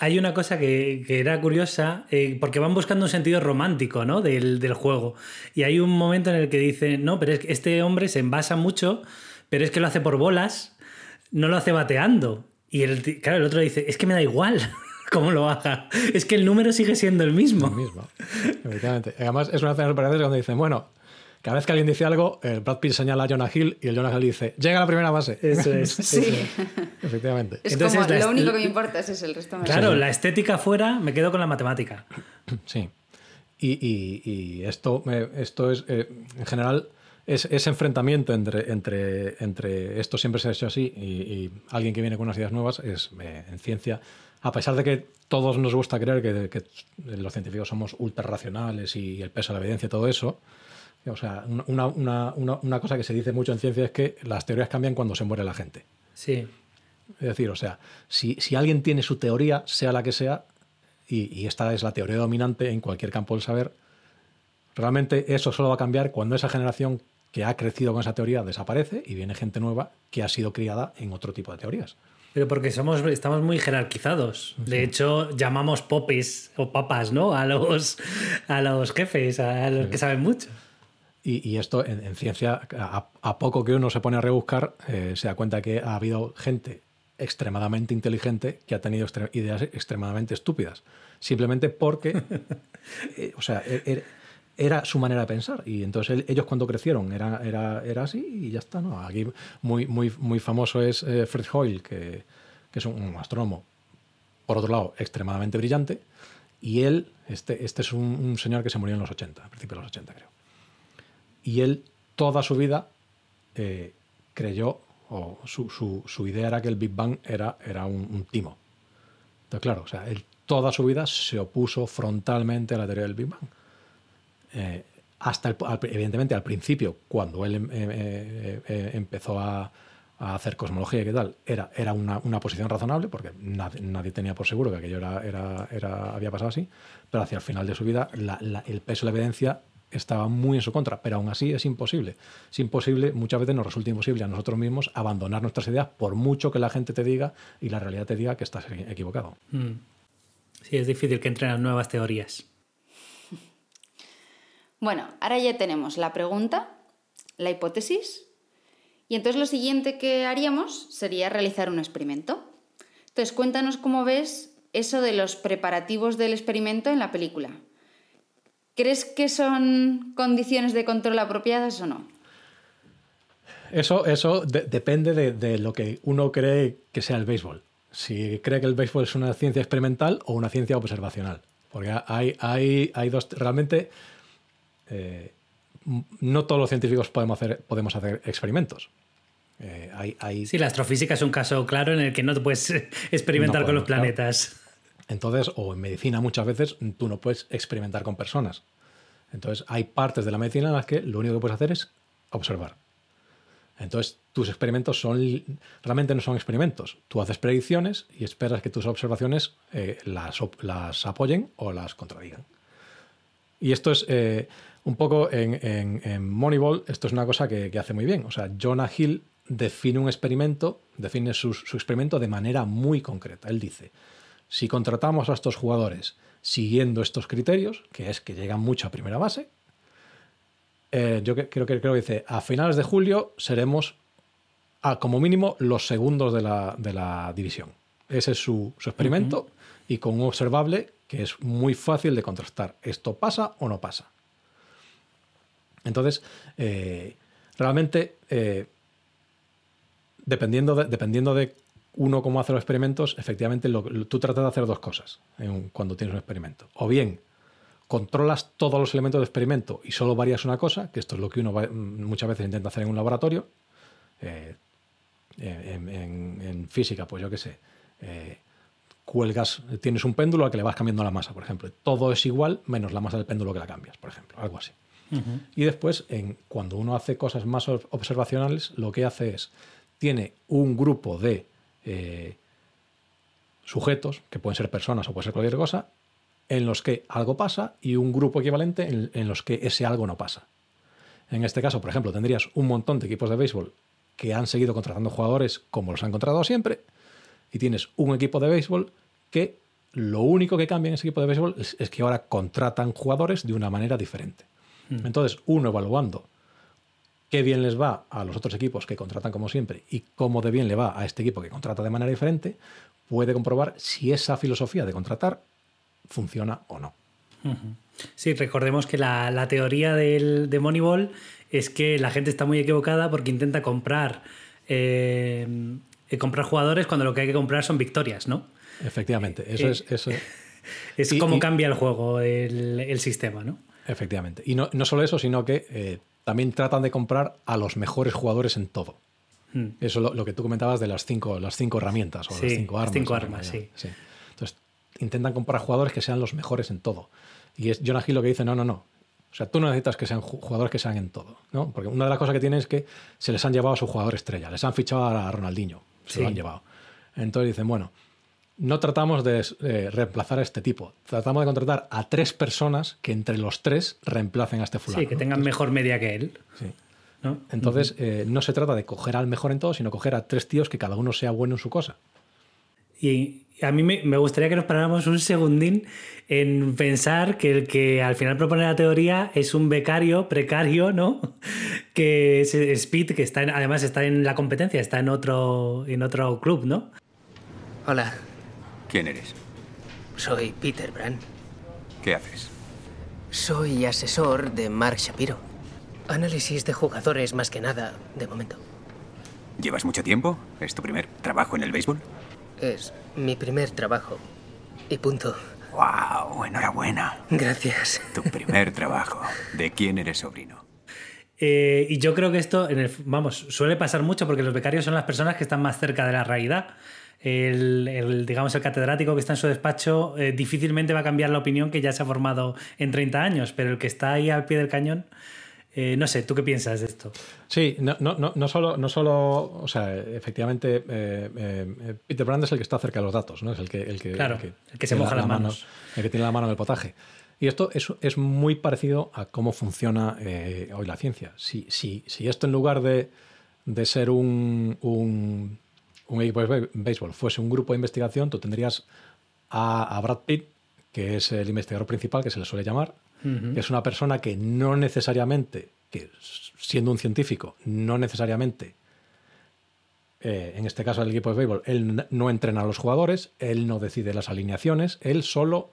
Hay una cosa que, que era curiosa, eh, porque van buscando un sentido romántico ¿no? del, del juego. Y hay un momento en el que dicen, no, pero es este hombre se envasa mucho, pero es que lo hace por bolas, no lo hace bateando. Y el, claro, el otro dice, es que me da igual cómo lo haga, es que el número sigue siendo el mismo. Además, es una escena súper graciosa cuando dicen, bueno, cada vez que alguien dice algo, el Brad Pitt señala a Jonah Hill y el Jonah Hill dice, llega a la primera base. Eso es. sí. Efectivamente. Es Entonces, como, lo único que me importa es eso, el resto me Claro, la estética fuera, me quedo con la matemática. Sí. Y, y- y esto, esto es, eh, en general, es, ese enfrentamiento entre, entre, entre esto siempre se ha hecho así y, y alguien que viene con unas ideas nuevas es eh, en ciencia, a pesar de que todos nos gusta creer que, que los científicos somos ultra racionales y el peso de la evidencia y todo eso, o sea, una, una- una- una cosa que se dice mucho en ciencia es que las teorías cambian cuando se muere la gente. Sí. Es decir, o sea, si, si alguien tiene su teoría, sea la que sea, y, y esta es la teoría dominante en cualquier campo del saber, realmente eso solo va a cambiar cuando esa generación que ha crecido con esa teoría desaparece y viene gente nueva que ha sido criada en otro tipo de teorías. Pero porque somos, estamos muy jerarquizados. De hecho, llamamos popes o papas, ¿no? A los, a los jefes, a los que saben mucho. Y, y esto en, en ciencia, a, a poco que uno se pone a rebuscar, eh, se da cuenta que ha habido gente extremadamente inteligente que ha tenido extre- ideas extremadamente estúpidas. Simplemente porque, eh, o sea, e- e- era su manera de pensar. Y entonces él- ellos cuando crecieron era, era, era así y ya está. ¿no? Aquí muy, muy, muy famoso es eh, Fred Hoyle, que, que es un, un astrónomo, por otro lado, extremadamente brillante. Y él, este, este es un, un señor que se murió en los 80, a principios de los 80 creo. Y él toda su vida eh, creyó, o su, su- su idea era que el Big Bang era, era un, un timo. Entonces, claro, o sea, él toda su vida se opuso frontalmente a la teoría del Big Bang. Eh, hasta, evidentemente, al principio, cuando él em- eh, eh, empezó a, hacer cosmología y qué tal, era, era una, una posición razonable, porque nadie, nadie tenía por seguro que aquello era, era, era- había pasado así, pero hacia el final de su vida el peso de la evidencia estaba muy en su contra, pero aún así es imposible. Es imposible, muchas veces nos resulta imposible a nosotros mismos abandonar nuestras ideas por mucho que la gente te diga y la realidad te diga que estás equivocado. Mm. Sí, es difícil que entren las nuevas teorías. Bueno, ahora ya tenemos la pregunta, la hipótesis, y entonces lo siguiente que haríamos sería realizar un experimento. Entonces, cuéntanos cómo ves eso de los preparativos del experimento en la película. ¿Crees que son condiciones de control apropiadas o no? Eso, eso de- depende de, de lo que uno cree que sea el béisbol. Si cree que el béisbol es una ciencia experimental o una ciencia observacional. Porque hay, hay, hay dos. Realmente, eh, no todos los científicos podemos hacer, podemos hacer experimentos. Eh, hay, hay- Sí, la astrofísica es un caso claro en el que no te puedes experimentar No con los planetas. Entonces, o en medicina muchas veces tú no puedes experimentar con personas. Entonces, hay partes de la medicina en las que lo único que puedes hacer es observar. Entonces, tus experimentos son realmente no son experimentos. Tú haces predicciones y esperas que tus observaciones eh, las, apoyen o las contradigan. Y esto es eh, un poco en, Moneyball, esto es una cosa que, hace muy bien. O sea, Jonah Hill define un experimento, define su experimento de manera muy concreta. Él dice, si contratamos a estos jugadores siguiendo estos criterios, que es que llegan mucho a primera base, eh, yo creo que, creo que dice, a finales de julio seremos, ah, como mínimo, los segundos de la, de la división. Ese es su, su experimento y con un observable que es muy fácil de contrastar. ¿Esto pasa o no pasa? Entonces, eh, realmente, eh, dependiendo, de, dependiendo de uno cómo hace los experimentos, efectivamente lo- lo- tú tratas de hacer dos cosas en cuando tienes un experimento. O bien controlas todos los elementos del experimento y solo varías una cosa, que esto es lo que uno va- mm, muchas veces intenta hacer en un laboratorio. eh, en, en- en física, pues yo qué sé. eh, cuelgas, tienes un péndulo al que le vas cambiando la masa, por ejemplo. Todo es igual menos la masa del péndulo que la cambias, por ejemplo. Algo así. Y después, en, cuando uno hace cosas más ob- observacionales, lo que hace es, tiene un grupo de eh, sujetos, que pueden ser personas o puede ser cualquier cosa, en los que algo pasa y un grupo equivalente en, en los que ese algo no pasa. En este caso, por ejemplo, tendrías un montón de equipos de béisbol que han seguido contratando jugadores como los han contratado siempre, y tienes un equipo de béisbol que lo único que cambia en ese equipo de béisbol es, es que ahora contratan jugadores de una manera diferente. Mm. Entonces, uno evaluando qué bien les va a los otros equipos que contratan como siempre y cómo de bien le va a este equipo que contrata de manera diferente, puede comprobar si esa filosofía de contratar funciona o no. Sí, recordemos que la, la teoría del, de Moneyball es que la gente está muy equivocada porque intenta comprar, eh, eh, comprar jugadores cuando lo que hay que comprar son victorias, ¿no? Efectivamente, eso Eh, es... Eso, Es Y- como y- cambia el juego, el, el sistema, ¿no? Efectivamente. Y no, no solo eso, sino que eh, también tratan de comprar a los mejores jugadores en todo. Mm. Eso es lo, lo que tú comentabas de las cinco, las cinco herramientas o Sí, las cinco las armas. cinco armas, sí. Entonces, intentan comprar jugadores que sean los mejores en todo. Y es Jonah Hill lo que dice, no, no, no. O sea, tú no necesitas que sean ju- jugadores que sean en todo, ¿no? Porque una de las cosas que tienen es que se les han llevado a su jugador estrella, les han fichado a Ronaldinho, se Sí. lo han llevado. Entonces dicen, bueno, no tratamos de eh, reemplazar a este tipo, tratamos de contratar a tres personas que entre los tres reemplacen a este fulano. Sí, que ¿no? tengan mejor media que él. Sí. ¿no? Entonces, eh, no se trata de coger al mejor en todo, sino coger a tres tíos que cada uno sea bueno en su cosa. Y a mí me, me gustaría que nos paráramos un segundín en pensar que el que al final propone la teoría es un becario precario, ¿no? Que es Speed, que está en- además está en la competencia, está en otro, en otro club, ¿no? Hola, ¿Quién eres? soy Peter Brand. ¿Qué haces? Soy asesor de Mark Shapiro. Análisis de jugadores más que nada, de momento. ¿Llevas mucho tiempo? ¿Es tu primer trabajo en el béisbol? Es mi primer trabajo. Y punto. ¡Wow! Enhorabuena. Gracias. Tu primer trabajo. ¿De quién eres sobrino? Eh, y yo creo que esto, en el- vamos, suele pasar mucho porque los becarios son las personas que están más cerca de la realidad. El, el, digamos, el catedrático que está en su despacho eh, difícilmente va a cambiar la opinión que ya se ha formado en 30 años, pero el que está ahí al pie del cañón, eh, no sé, ¿tú qué piensas de esto? Sí, no, no, no, no solo, no solo, o sea, efectivamente, eh, eh, Peter Brand es el que está cerca de los datos, ¿no? Es el que, el que, Claro, el que se tiene moja la las mano- manos. el que tiene la mano en el potaje. Y esto es, es muy parecido a cómo funciona eh, hoy la ciencia. Si, si, si esto en lugar de, de ser un, un, un equipo de bé- béisbol fuese un grupo de investigación, tú tendrías a, a Brad Pitt, que es el investigador principal, que se le suele llamar, que es una persona que no necesariamente, que siendo un científico, no necesariamente, eh, en este caso del equipo de béisbol, él no entrena a los jugadores, él no decide las alineaciones, él solo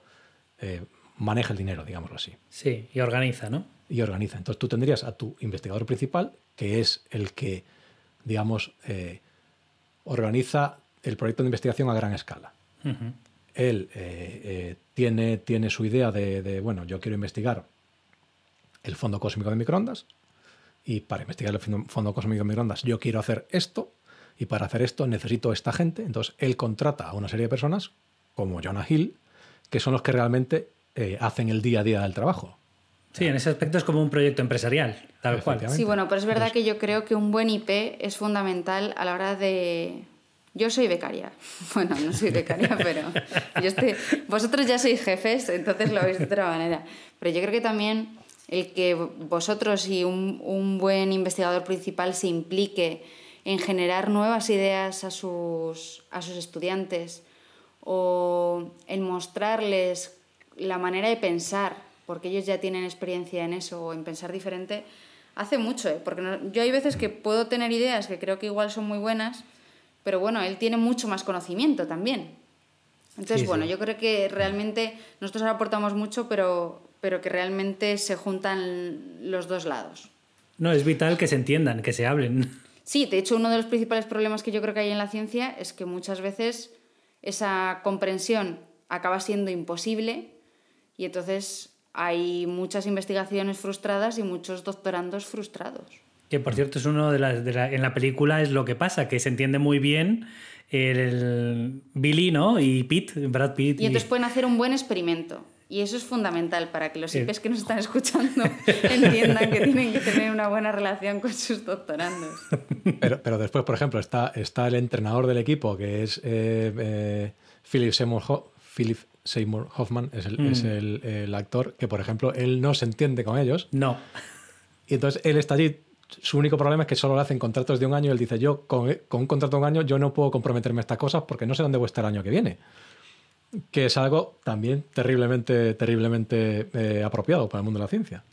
eh, maneja el dinero, digámoslo así, Sí, y organiza, ¿no? y organiza. Entonces tú tendrías a tu investigador principal, que es el que, digamos, eh, organiza el proyecto de investigación a gran escala él eh, eh, tiene, tiene su idea de, de, bueno, yo quiero investigar el fondo cósmico de microondas y para investigar el fondo- fondo cósmico de microondas yo quiero hacer esto y para hacer esto necesito esta gente. Entonces él contrata a una serie de personas como Jonah Hill que son los que realmente eh, hacen el día a día del trabajo. Sí, en ese aspecto es como un proyecto empresarial, tal cual. Sí, bueno, pero es verdad que yo creo que un buen IP es fundamental a la hora de... Yo soy becaria. Bueno, no soy becaria, pero yo estoy... vosotros ya sois jefes, entonces lo veis de otra manera. Pero yo creo que también el que vosotros y un, un buen investigador principal se implique en generar nuevas ideas a sus, a sus estudiantes o en mostrarles la manera de pensar, porque ellos ya tienen experiencia en eso, o en pensar diferente, hace mucho, ¿eh? porque no- yo hay veces que puedo tener ideas que creo que igual son muy buenas, pero bueno, él tiene mucho más conocimiento también. Entonces, Sí, bueno, sí. yo creo que realmente nosotros ahora aportamos mucho, pero, pero que realmente se juntan los dos lados. No, es vital que se entiendan, que se hablen. Sí, de hecho, uno de los principales problemas que yo creo que hay en la ciencia es que muchas veces esa comprensión acaba siendo imposible y entonces hay muchas investigaciones frustradas y muchos doctorandos frustrados. Que por cierto es uno de las de la- en la película es lo que pasa, que se entiende muy bien el Billy, ¿no? Y Pete, Brad Pitt. Y entonces pueden hacer un buen experimento. Y eso es fundamental para que los IPs que nos están escuchando entiendan que tienen que tener una buena relación con sus doctorandos. Pero, pero después, por ejemplo, está, está el entrenador del equipo, que es eh, eh, Philip, Seymour Philip Seymour Hoffman, es, el, Mm. es el- el actor, que por ejemplo, él no se entiende con ellos. No. Y entonces él está allí. Su único problema es que solo le hacen contratos de un año y él dice, yo con, con un contrato de un año yo no puedo comprometerme a estas cosas porque no sé dónde voy a estar el año que viene. Que es algo también terriblemente, terriblemente eh, apropiado para el mundo de la ciencia.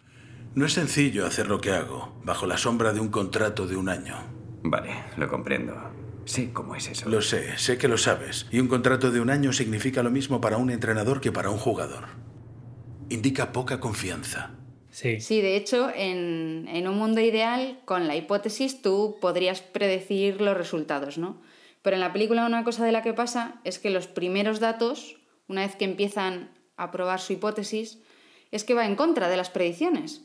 No es sencillo hacer lo que hago bajo la sombra de un contrato de un año. Vale, lo comprendo. Sé cómo es eso. Lo sé, sé que lo sabes. Y un contrato de un año significa lo mismo para un entrenador que para un jugador. Indica poca confianza. Sí. Sí, de hecho, en, en un mundo ideal, con la hipótesis, tú podrías predecir los resultados, ¿no? Pero en la película una cosa de la que pasa es que los primeros datos, una vez que empiezan a probar su hipótesis, es que va en contra de las predicciones.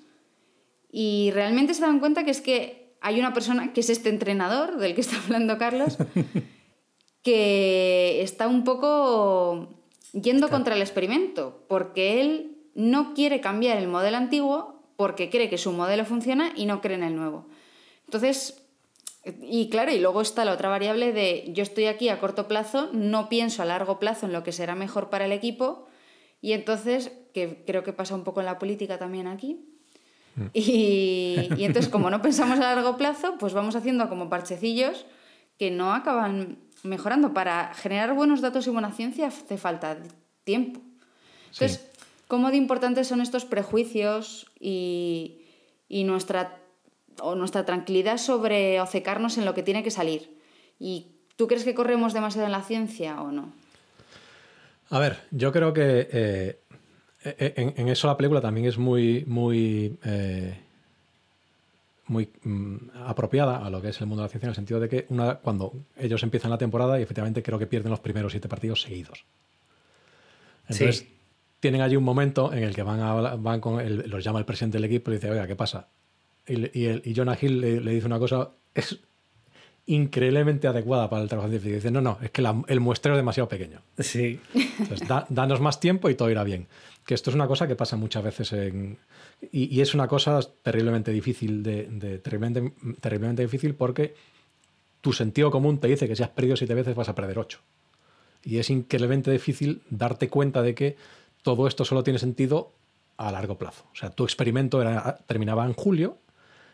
Y realmente se dan cuenta que es que hay una persona, que es este entrenador del que está hablando Carlos, que está un poco yendo contra el experimento, porque él no quiere cambiar el modelo antiguo porque cree que su modelo funciona y no cree en el nuevo. Entonces, y claro, y luego está la otra variable de yo estoy aquí a corto plazo, no pienso a largo plazo en lo que será mejor para el equipo y entonces, que creo que pasa un poco en la política también aquí, y, y entonces como no pensamos a largo plazo, pues vamos haciendo como parchecillos que no acaban mejorando. Para generar buenos datos y buena ciencia hace falta tiempo. Entonces, ¿cómo de importantes son estos prejuicios y, y nuestra, o nuestra tranquilidad sobre ocecarnos en lo que tiene que salir? ¿Y tú crees que corremos demasiado en la ciencia o no? A ver, yo creo que eh, en, en, eso la película también es muy, muy, eh, muy mm, apropiada a lo que es el mundo de la ciencia, en el sentido de que una, cuando ellos empiezan la temporada y efectivamente creo que pierden los primeros siete partidos seguidos. Entonces, Sí. tienen allí un momento en el que van, a, van con el- los llama el presidente del equipo y dice, oiga, ¿qué pasa? Y, y, el- y Jonah Hill le, le dice una cosa, es increíblemente adecuada para el trabajo científico. Dice, no, no, es que la- el muestreo es demasiado pequeño. Sí. Entonces, da- danos más tiempo y todo irá bien. Que esto es una cosa que pasa muchas veces en... Y, es una cosa terriblemente difícil, de, terriblemente, terriblemente difícil porque tu sentido común te dice que si has perdido siete veces vas a perder ocho. Y es increíblemente difícil darte cuenta de que todo esto solo tiene sentido a largo plazo. O sea, tu experimento terminaba en julio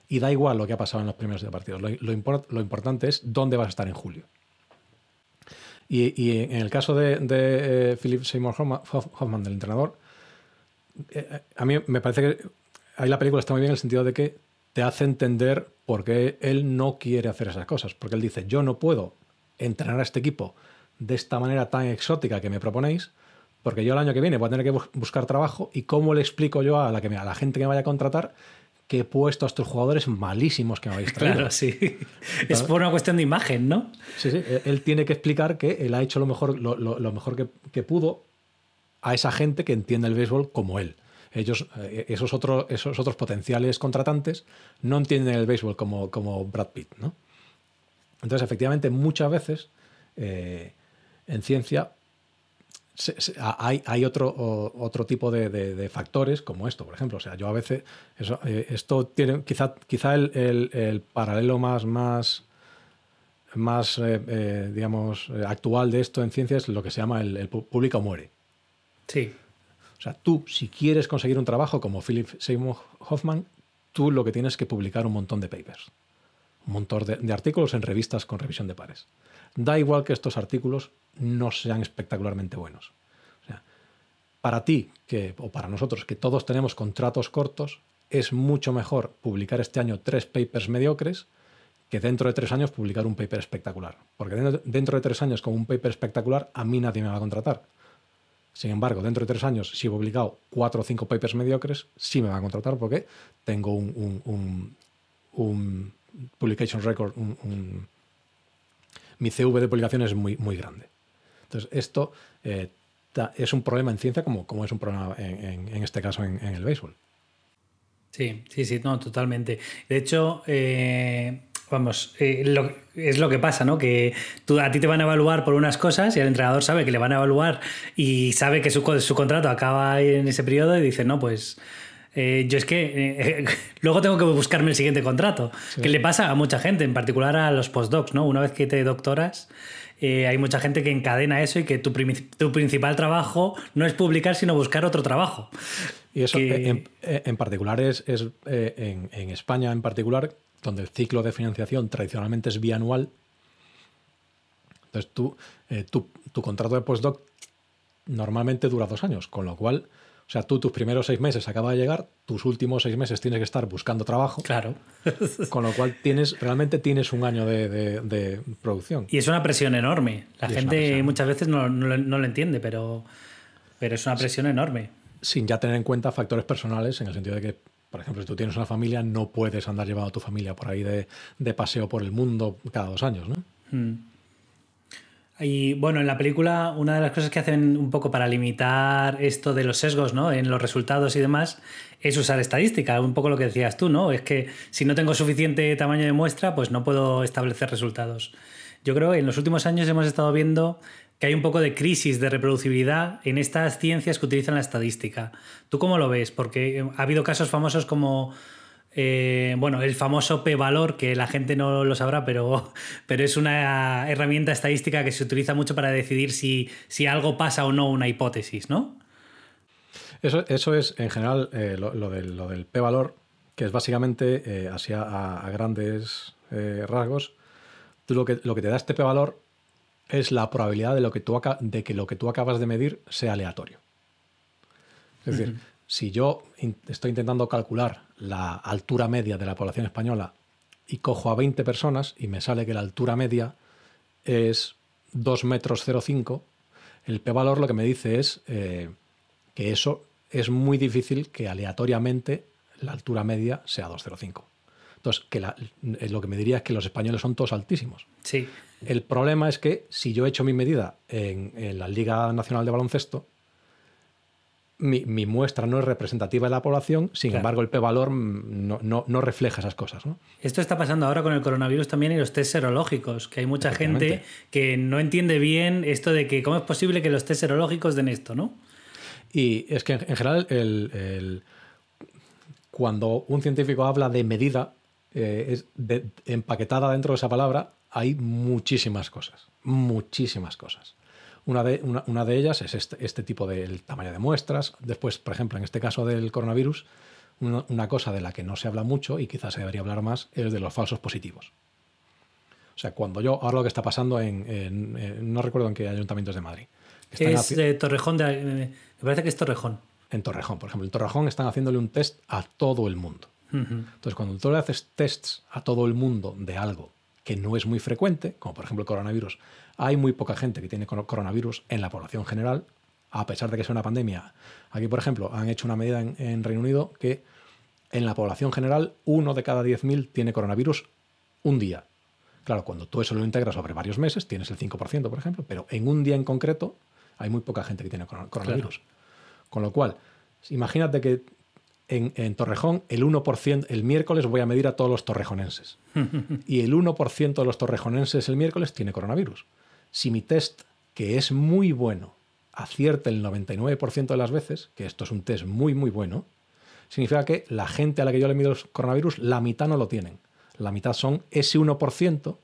y da igual lo que ha pasado en los primeros partidos. Lo, lo import- lo importante es dónde vas a estar en julio. Y, en el caso de, eh, Philip Seymour Hoffman, Hoff- Hoffman, del entrenador, a mí me parece que ahí la película está muy bien en el sentido de que te hace entender por qué él no quiere hacer esas cosas. Porque él dice, yo no puedo entrenar a este equipo de esta manera tan exótica que me proponéis, porque yo el año que viene voy a tener que bus- buscar trabajo y cómo le explico yo a la, que me- a la gente que me vaya a contratar que he puesto a estos jugadores malísimos que me habéis traído. Claro, sí. Es por una cuestión de imagen, ¿no? Sí, sí. Él- Él tiene que explicar que él ha hecho lo mejor, lo, lo- lo mejor que, que pudo a esa gente que entiende el béisbol como él. Ellos, eh, esos, otros esos otros potenciales contratantes, no entienden el béisbol como, como Brad Pitt, ¿no? Entonces, efectivamente, muchas veces eh, en ciencia hay, hay otro, otro tipo de, factores como esto, por ejemplo. O sea, yo a veces, eh, esto tiene quizá, quizá el, el- el paralelo más, más, más digamos, actual de esto en ciencia es lo que se llama el, el pu- publica o muere. Sí. O sea, tú, si quieres conseguir un trabajo como Philip Seymour Hoffman, tú lo que tienes es que publicar un montón de papers, un montón de, de artículos en revistas con revisión de pares. Da igual que estos artículos no sean espectacularmente buenos. O sea, para ti, que, o para nosotros, que todos tenemos contratos cortos, es mucho mejor publicar este año tres papers mediocres que dentro de tres años publicar un paper espectacular. Porque dentro- de tres años con un paper espectacular, a mí nadie me va a contratar. Sin embargo, dentro de tres años, si he publicado cuatro o cinco papers mediocres, sí me van a contratar porque tengo un, un- un- un publication record, mi CV de publicaciones es muy, muy grande. Entonces, esto eh, es un problema en ciencia como, como es un problema en, este caso en, en el béisbol. Sí, sí, sí, no, totalmente. De hecho, eh, vamos, eh, lo- es lo que pasa, ¿no? Que tú, a ti te van a evaluar por unas cosas y el entrenador sabe que le van a evaluar y sabe que su, su contrato acaba en ese periodo y dice, no, pues eh, yo es que eh, luego tengo que buscarme el siguiente contrato. Que le pasa a mucha gente, en particular a los postdocs, ¿no? Una vez que te doctoras, eh, hay mucha gente que encadena eso y que tu, tu principal trabajo no es publicar, sino buscar otro trabajo. Y eso Que- en, en particular es, es, eh, en, en España en particular, donde el ciclo de financiación tradicionalmente es bianual. Entonces tú, eh, tu, tu contrato de postdoc normalmente dura dos años, con lo cual, o sea, tú tus primeros seis meses acaba de llegar, tus últimos seis meses tienes que estar buscando trabajo. Claro. con lo cual tienes, realmente tienes un año de, de- de producción. Y es una presión enorme. La Y gente muchas veces no, no lo- no lo entiende, pero, pero es una presión enorme. sin ya tener en cuenta factores personales, en el sentido de que, por ejemplo, si tú tienes una familia, no puedes andar llevando a tu familia por ahí de, de paseo por el mundo cada dos años, ¿no? Mm. Y bueno, en la película una de las cosas que hacen un poco para limitar esto de los sesgos, ¿no? En los resultados y demás, es usar estadística, un poco lo que decías tú, ¿no? Es que si no tengo suficiente tamaño de muestra, pues no puedo establecer resultados. Yo creo que en los últimos años hemos estado viendo que hay un poco de crisis de reproducibilidad en estas ciencias que utilizan la estadística. ¿Tú cómo lo ves? Porque ha habido casos famosos como eh, bueno, el famoso p-valor, que la gente no lo sabrá, pero, pero es una herramienta estadística que se utiliza mucho para decidir si, si algo pasa o no una hipótesis, ¿no? Eso, eso es, en general, eh, lo, del, lo del p-valor, que es básicamente, eh, así a, a grandes eh, rasgos, tú lo que, lo que te da este p-valor es la probabilidad de, lo que tú de que lo que tú acabas de medir sea aleatorio. Es decir, si yo in- estoy intentando calcular la altura media de la población española y cojo a 20 personas y me sale que la altura media es 2 metros 0,5, el p-valor lo que me dice es eh, que eso es muy difícil que aleatoriamente la altura media sea 2,05. Entonces, que la- eh, lo que me diría es que los españoles son todos altísimos. Sí. El problema es que si yo he hecho mi medida en, en la Liga Nacional de Baloncesto, mi, mi muestra no es representativa de la población, sin Claro. embargo el p-valor no, no- no refleja esas cosas. ¿no? Esto está pasando ahora con el coronavirus también y los test serológicos, que hay mucha gente que no entiende bien esto de que cómo es posible que los test serológicos den esto, ¿no? Y es que en, en general, el- el- cuando un científico habla de medida, eh, es de- empaquetada dentro de esa palabra, hay muchísimas cosas. Muchísimas cosas. Una de, una, una de ellas es este, este tipo de el tamaño de muestras. Después, por ejemplo, en este caso del coronavirus, una, una cosa de la que no se habla mucho y quizás se debería hablar más es de los falsos positivos. O sea, cuando yo, ahora lo que está pasando en, en- en- no recuerdo en qué ayuntamientos de Madrid. que Es eh, Torrejón de... eh, me parece que es Torrejón. en Torrejón, por ejemplo. En Torrejón están haciéndole un test a todo el mundo. Entonces, cuando tú le haces tests a todo el mundo de algo que no es muy frecuente, como por ejemplo el coronavirus, hay muy poca gente que tiene cor- coronavirus en la población general, a pesar de que sea una pandemia. Aquí, por ejemplo, han hecho una medida en, en Reino Unido que en la población general uno de cada 10.000 tiene coronavirus un día. Claro, cuando tú eso lo integras sobre varios meses, tienes el 5%, por ejemplo, pero en un día en concreto hay muy poca gente que tiene coron- coronavirus. Con lo cual, imagínate que en, en Torrejón el 1%, el miércoles voy a medir a todos los torrejonenses. Y el 1% de los torrejonenses el miércoles tiene coronavirus. Si mi test, que es muy bueno, acierta el 99% de las veces, que esto es un test muy, muy bueno, significa que la gente a la que yo le mido el coronavirus, la mitad no lo tienen. La mitad son ese 1%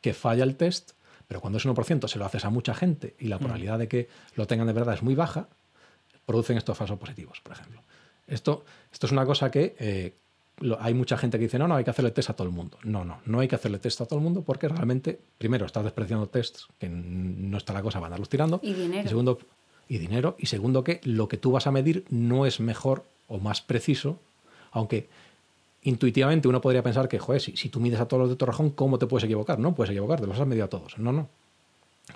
que falla el test, pero cuando ese 1% se lo haces a mucha gente y la probabilidad de que lo tengan de verdad es muy baja, producen estos falsos positivos, por ejemplo. Esto, esto es una cosa que eh, lo- hay mucha gente que dice, no, no, hay que hacerle test a todo el mundo. No, no, no hay que hacerle test a todo el mundo porque realmente, primero, estás despreciando tests, que no está la cosa para andarlos tirando. Y dinero. segundo, y dinero. Y segundo, que lo que tú vas a medir no es mejor o más preciso, aunque intuitivamente uno podría pensar que, joder, si, si tú mides a todos los de Torrejón, ¿cómo te puedes equivocar? No puedes equivocarte, los has medido a todos. No, no.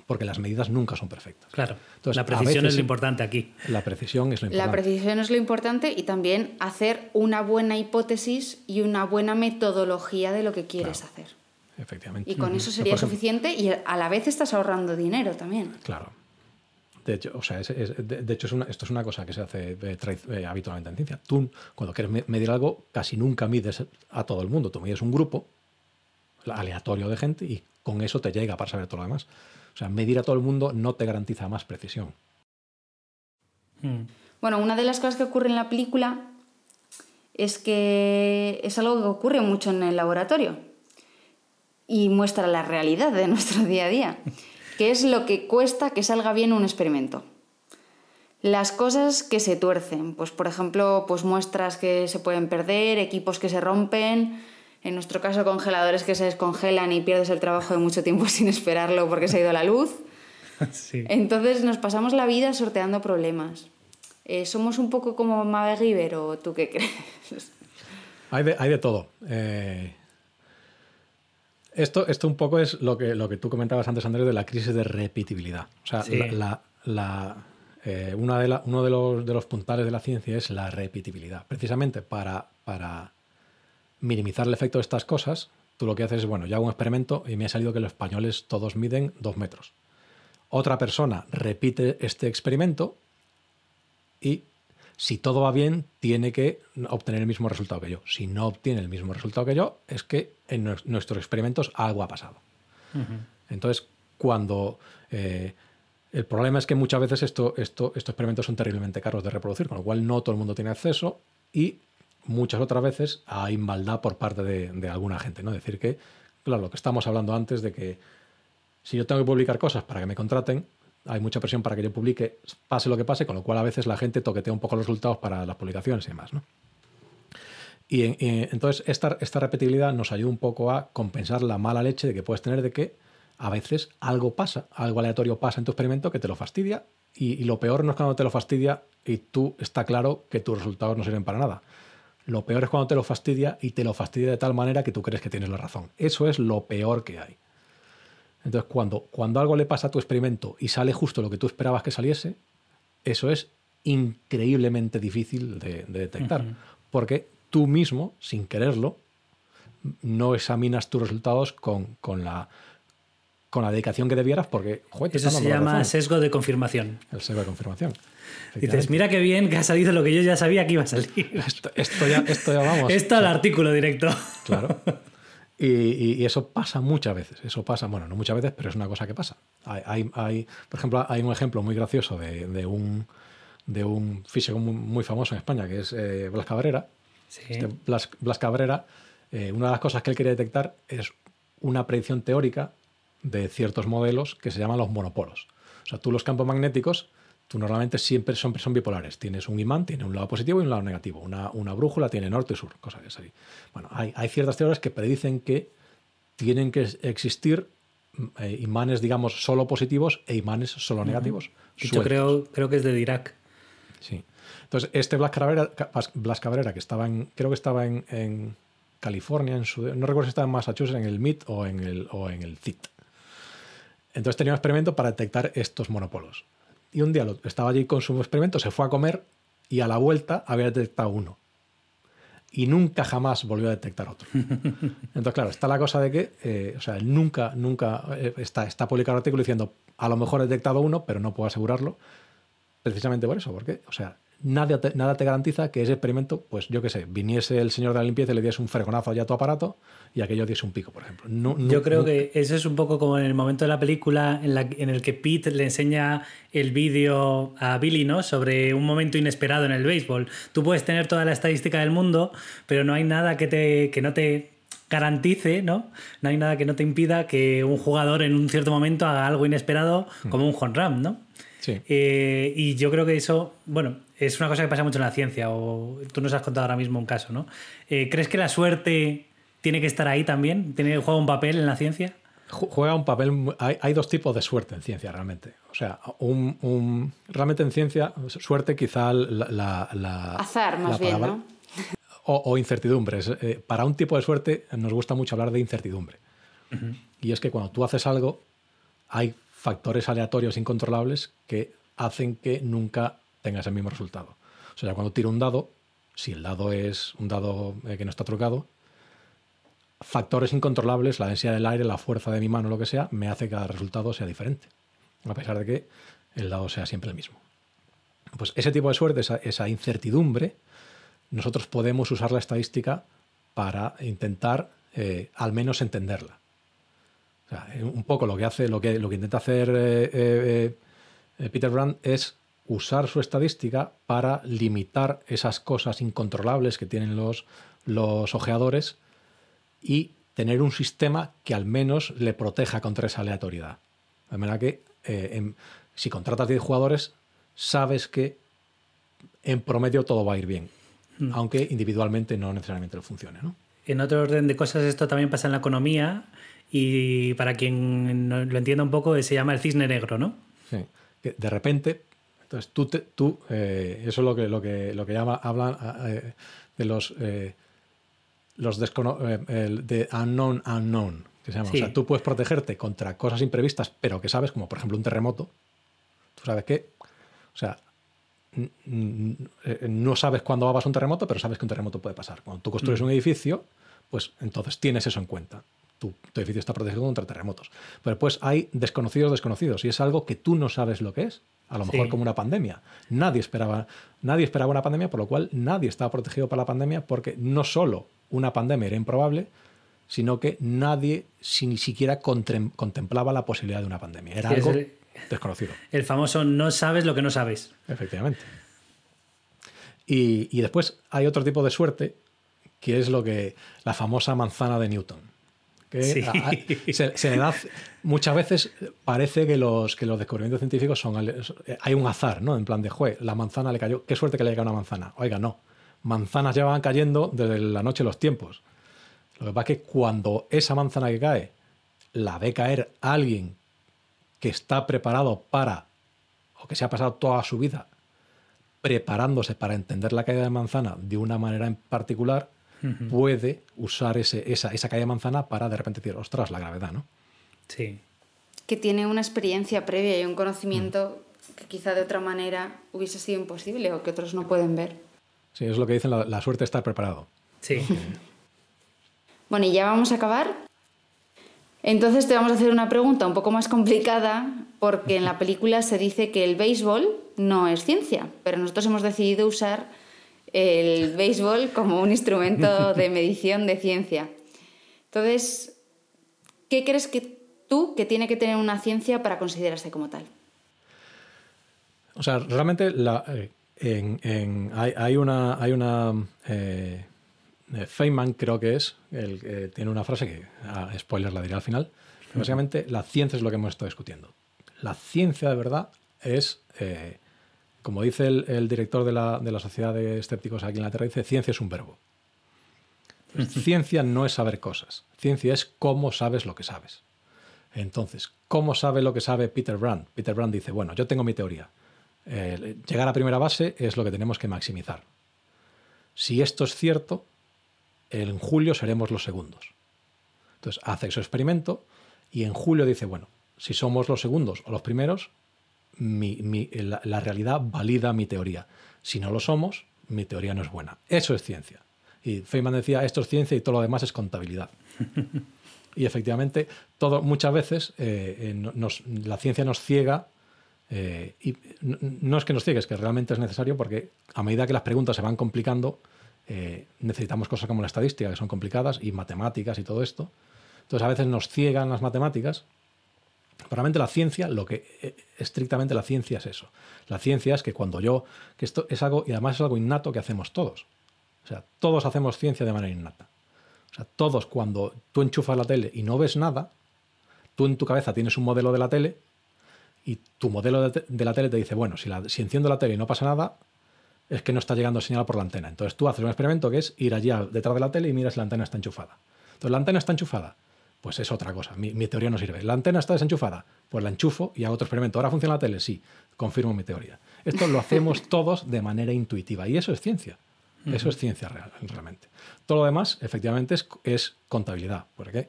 Porque las medidas nunca son perfectas. Claro. Entonces, la precisión veces- es lo importante aquí. La precisión es lo La importante. precisión es lo importante y también hacer una buena hipótesis y una buena metodología de lo que quieres hacer. Efectivamente. Y con eso sería ejemplo, suficiente y a la vez estás ahorrando dinero también. Claro. De hecho, o sea, es- es- de, de hecho es una- esto es una cosa que se hace eh, eh, habitualmente en ciencia. Tú, cuando quieres me- medir algo, casi nunca mides a todo el mundo. Tú mides un grupo aleatorio de gente y con eso te llega para saber todo lo demás. O sea, medir a todo el mundo no te garantiza más precisión. Bueno, una de las cosas que ocurre en la película es que es algo que ocurre mucho en el laboratorio y muestra la realidad de nuestro día a día, que es lo que cuesta que salga bien un experimento. Las cosas que se tuercen, pues por ejemplo, pues muestras que se pueden perder, equipos que se rompen, en nuestro caso congeladores que se descongelan y pierdes el trabajo de mucho tiempo sin esperarlo porque se ha ido la luz. Sí. Entonces nos pasamos la vida sorteando problemas. Eh, ¿Somos un poco como MacGyver o tú qué crees? Hay de, hay de todo. Eh, esto, esto un poco es lo que, lo que tú comentabas antes, Andrés, de la crisis de repetibilidad. O sea, Sí. la- la- la, eh, una de la- uno de los, de los puntales de la ciencia es la repetibilidad. Precisamente para, para minimizar el efecto de estas cosas, tú lo que haces es, bueno, yo hago un experimento y me ha salido que los españoles todos miden dos metros. Otra persona repite este experimento y si todo va bien, tiene que obtener el mismo resultado que yo. Si no obtiene el mismo resultado que yo, es que en nues- nuestros experimentos algo ha pasado. Entonces, cuando... eh, el problema es que muchas veces esto, esto, estos experimentos son terriblemente caros de reproducir, con lo cual no todo el mundo tiene acceso y muchas otras veces hay maldad por parte de, alguna gente. ¿no? Decir, que, claro, lo que estamos hablando antes de que si yo tengo que publicar cosas para que me contraten, hay mucha presión para que yo publique, pase lo que pase, con lo cual a veces la gente toquetea un poco los resultados para las publicaciones y demás. ¿no? Y, y entonces esta, esta repetibilidad nos ayuda un poco a compensar la mala leche de que puedes tener de que a veces algo pasa, algo aleatorio pasa en tu experimento que te lo fastidia y, y lo peor no es cuando te lo fastidia y tú está claro que tus resultados no sirven para nada. Lo peor es cuando te lo fastidia y te lo fastidia de tal manera que tú crees que tienes la razón. Eso es lo peor que hay. Entonces, cuando, cuando algo le pasa a tu experimento y sale justo lo que tú esperabas que saliese, eso es increíblemente difícil de, de detectar. Porque tú mismo, sin quererlo, no examinas tus resultados con, con la, con la dedicación que debieras porque, joder, Eso se llama sesgo de confirmación. El sesgo de confirmación. Dices, mira qué bien que ha salido lo que yo ya sabía que iba a salir. Esto, esto ya, esto ya vamos. Esto al artículo directo. Claro. Y, y- y eso pasa muchas veces. Eso pasa, bueno, no muchas veces, pero es una cosa que pasa. Hay, hay- hay- por ejemplo, hay un ejemplo muy gracioso de, de un, de un físico muy, muy famoso en España, que es eh, Blas Cabrera. Este Blas, Blas Cabrera, eh, una de las cosas que él quería detectar es una predicción teórica de ciertos modelos que se llaman los monopolos. O sea, tú los campos magnéticos, tú normalmente siempre son, son bipolares. Tienes un imán, tiene un lado positivo y un lado negativo. Una, una brújula tiene norte y sur, cosas así. Bueno, hay, hay ciertas teorías que predicen que tienen que existir mm, eh, imanes, digamos, solo positivos e imanes solo negativos. Hecho, sueltos. creo, creo que es de Dirac. Sí. Entonces, este Blas Cabrera, Blas Cabrera que estaba en, creo que estaba en, en California, en su, no recuerdo si estaba en Massachusetts, en el MIT o en el, o en el CIT. Entonces tenía un experimento para detectar estos monopolos. Y un día lo- estaba allí con su experimento, se fue a comer y a la vuelta había detectado uno. Y nunca jamás volvió a detectar otro. Entonces, claro, está la cosa de que, eh, o sea, nunca, nunca eh, está, está publicado un artículo diciendo, a lo mejor he detectado uno, pero no puedo asegurarlo, precisamente por eso, porque, o sea, nada te, nada te garantiza que ese experimento, pues yo qué sé, viniese el señor de la limpieza y le diese un fregonazo ya a tu aparato y aquello diese un pico, por ejemplo. No- no- Yo creo no- que eso es un poco como en el momento de la película en, la, en el que Pete le enseña el vídeo a Billy, ¿no? Sobre un momento inesperado en el béisbol. Tú puedes tener toda la estadística del mundo, pero no hay nada que, te, que no te garantice, ¿no? No hay nada que no te impida que un jugador en un cierto momento haga algo inesperado, como un home run, ¿no? Sí. Eh, y yo creo que eso, bueno, es una cosa que pasa mucho en la ciencia, o tú nos has contado ahora mismo un caso, ¿no? Eh, ¿Crees que la suerte tiene que estar ahí también? ¿Tiene, ¿Juega un papel en la ciencia? Ju- juega un papel. Hay, hay dos tipos de suerte en ciencia, realmente. O sea, un, un- realmente en ciencia, suerte quizá la. la- la- Azar, más la bien, palabra- ¿no? O, o incertidumbres. Eh, para un tipo de suerte nos gusta mucho hablar de incertidumbre. Y es que cuando tú haces algo, hay factores aleatorios incontrolables que hacen que nunca tengas el mismo resultado. O sea, cuando tiro un dado, si el dado es un dado eh, que no está trucado, factores incontrolables, la densidad del aire, la fuerza de mi mano, lo que sea, me hace que cada resultado sea diferente. A pesar de que el dado sea siempre el mismo. Pues ese tipo de suerte, esa, incertidumbre, nosotros podemos usar la estadística para intentar eh, al menos entenderla. O sea, un poco lo que hace, lo que, lo que intenta hacer eh, Peter Brand es usar su estadística para limitar esas cosas incontrolables que tienen los, los ojeadores y tener un sistema que al menos le proteja contra esa aleatoriedad. De manera que eh, en- si contratas 10 jugadores, sabes que en promedio todo va a ir bien, Hmm. aunque individualmente no necesariamente lo funcione. ¿no? En otro orden de cosas, esto también pasa en la economía y para quien lo entienda un poco, se llama el cisne negro, ¿no? Sí. De repente, entonces tú, te- tú eh, eso es lo que, lo que, lo que llama, hablan eh, de los, eh, los descono- eh, el de unknown unknown, que se llama. Sí. O sea, tú puedes protegerte contra cosas imprevistas, pero que sabes, como por ejemplo un terremoto. Tú sabes que, o sea, eh, no sabes cuándo va a pasar un terremoto, pero sabes que un terremoto puede pasar. Cuando tú construyes Mm. un edificio, pues entonces tienes eso en cuenta. Tu, tu edificio está protegido contra terremotos. Pero pues hay desconocidos desconocidos y es algo que tú no sabes lo que es. A lo mejor Sí. como una pandemia. Nadie esperaba, nadie esperaba una pandemia, por lo cual nadie estaba protegido para la pandemia porque no solo una pandemia era improbable, sino que nadie si- ni siquiera contemplaba la posibilidad de una pandemia. Era Sí, algo el- desconocido. El famoso no sabes lo que no sabes. Efectivamente. Y, y después hay otro tipo de suerte, que es lo que la famosa manzana de Newton. Que Sí. a- a- se, se le da muchas veces parece que los, que los descubrimientos científicos son ale- hay un azar, ¿no? En plan de, jue, la manzana le cayó, qué suerte que le caiga una manzana. Oiga, no. Manzanas llevaban cayendo desde la noche de los tiempos. Lo que pasa es que cuando esa manzana que cae la ve caer alguien que está preparado para, o que se ha pasado toda su vida preparándose para entender la caída de manzana de una manera en particular, Puede usar ese, esa, esa caída de manzana para de repente decir, ostras, la gravedad, ¿no? Sí. Que tiene una experiencia previa y un conocimiento que quizá de otra manera hubiese sido imposible o que otros no pueden ver. Sí, es lo que dicen, la, la suerte está preparado. Sí. Bueno, y ya vamos a acabar. Entonces te vamos a hacer una pregunta un poco más complicada porque en la película se dice que el béisbol no es ciencia, pero nosotros hemos decidido usar el béisbol como un instrumento de medición de ciencia. Entonces, ¿qué crees que tú que tiene que tener una ciencia para considerarse como tal? O sea, realmente la, eh, en- en- hay, hay una, hay una eh, eh, Feynman creo que es, el, que tiene una frase que, ah, spoiler, la diré al final. Básicamente, la ciencia es lo que hemos estado discutiendo. La ciencia de verdad es, eh, como dice el, el director de la, de la Sociedad de Escépticos aquí en Inglaterra, dice, ciencia es un verbo. Ciencia no es saber cosas. Ciencia es cómo sabes lo que sabes. Entonces, ¿cómo sabe lo que sabe Peter Brand? Peter Brand dice, bueno, yo tengo mi teoría. Eh, llegar a primera base es lo que tenemos que maximizar. Si esto es cierto, en julio seremos los segundos. Entonces hace su experimento y en julio dice, bueno, si somos los segundos o los primeros, mi- mi- la, la realidad valida mi teoría. Si no lo somos, mi teoría no es buena. Eso es ciencia. Y Feynman decía, esto es ciencia y todo lo demás es contabilidad. Y efectivamente, todo, muchas veces eh, eh, nos- la ciencia nos ciega. eh, y no, no es que nos ciegue, es que realmente es necesario porque a medida que las preguntas se van complicando, eh, necesitamos cosas como la estadística, que son complicadas, y matemáticas y todo esto. Entonces a veces nos ciegan las matemáticas. Realmente la ciencia, lo que eh, estrictamente la ciencia es eso. La ciencia es que cuando yo, que esto es algo, y además es algo innato que hacemos todos. O sea, todos hacemos ciencia de manera innata. O sea, todos cuando tú enchufas la tele y no ves nada, tú en tu cabeza tienes un modelo de la tele y tu modelo de la tele te dice, bueno, si, la- si enciendo la tele y no pasa nada, es que no está llegando señal por la antena. Entonces tú haces un experimento que es ir allá detrás de la tele y miras si la antena está enchufada. Entonces la antena está enchufada, pues es otra cosa. Mi, mi teoría no sirve. La antena está desenchufada, pues la enchufo y hago otro experimento. ¿Ahora funciona la tele? Sí, confirmo mi teoría. Esto lo hacemos todos de manera intuitiva y eso es ciencia. Eso es ciencia real, realmente. Todo lo demás, efectivamente, es, es contabilidad. Porque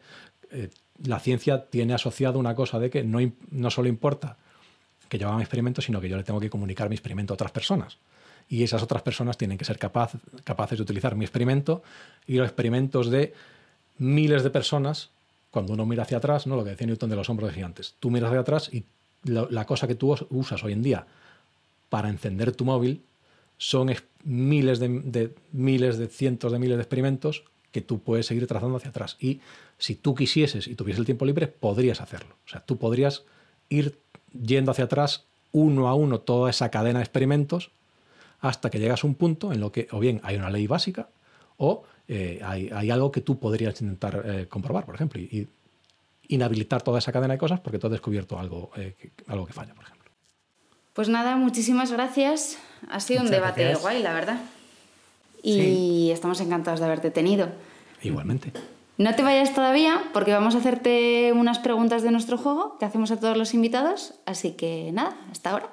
eh, la ciencia tiene asociado una cosa de que no, no solo importa que yo haga mi experimento, sino que yo le tengo que comunicar mi experimento a otras personas. Y esas otras personas tienen que ser capaz- capaces de utilizar mi experimento y los experimentos de miles de personas. Cuando uno mira hacia atrás, ¿no? lo que decía Newton de los hombros de gigantes, tú miras hacia atrás y la cosa que tú us- usas hoy en día para encender tu móvil son miles de, de- miles de cientos de miles de experimentos que tú puedes seguir trazando hacia atrás. Y si tú quisieses y tuvieses el tiempo libre, podrías hacerlo. O sea, tú podrías ir yendo hacia atrás uno a uno toda esa cadena de experimentos hasta que llegas a un punto en lo que o bien hay una ley básica o eh, hay, hay algo que tú podrías intentar eh, comprobar, por ejemplo, y, y inhabilitar toda esa cadena de cosas porque tú has descubierto algo, eh, que, algo que falla, por ejemplo. Pues nada, muchísimas gracias. Ha sido un Muchas debate gracias. guay, la verdad. Y estamos encantados de haberte tenido. Igualmente. No te vayas todavía porque vamos a hacerte unas preguntas de nuestro juego que hacemos a todos los invitados. Así que nada, hasta ahora.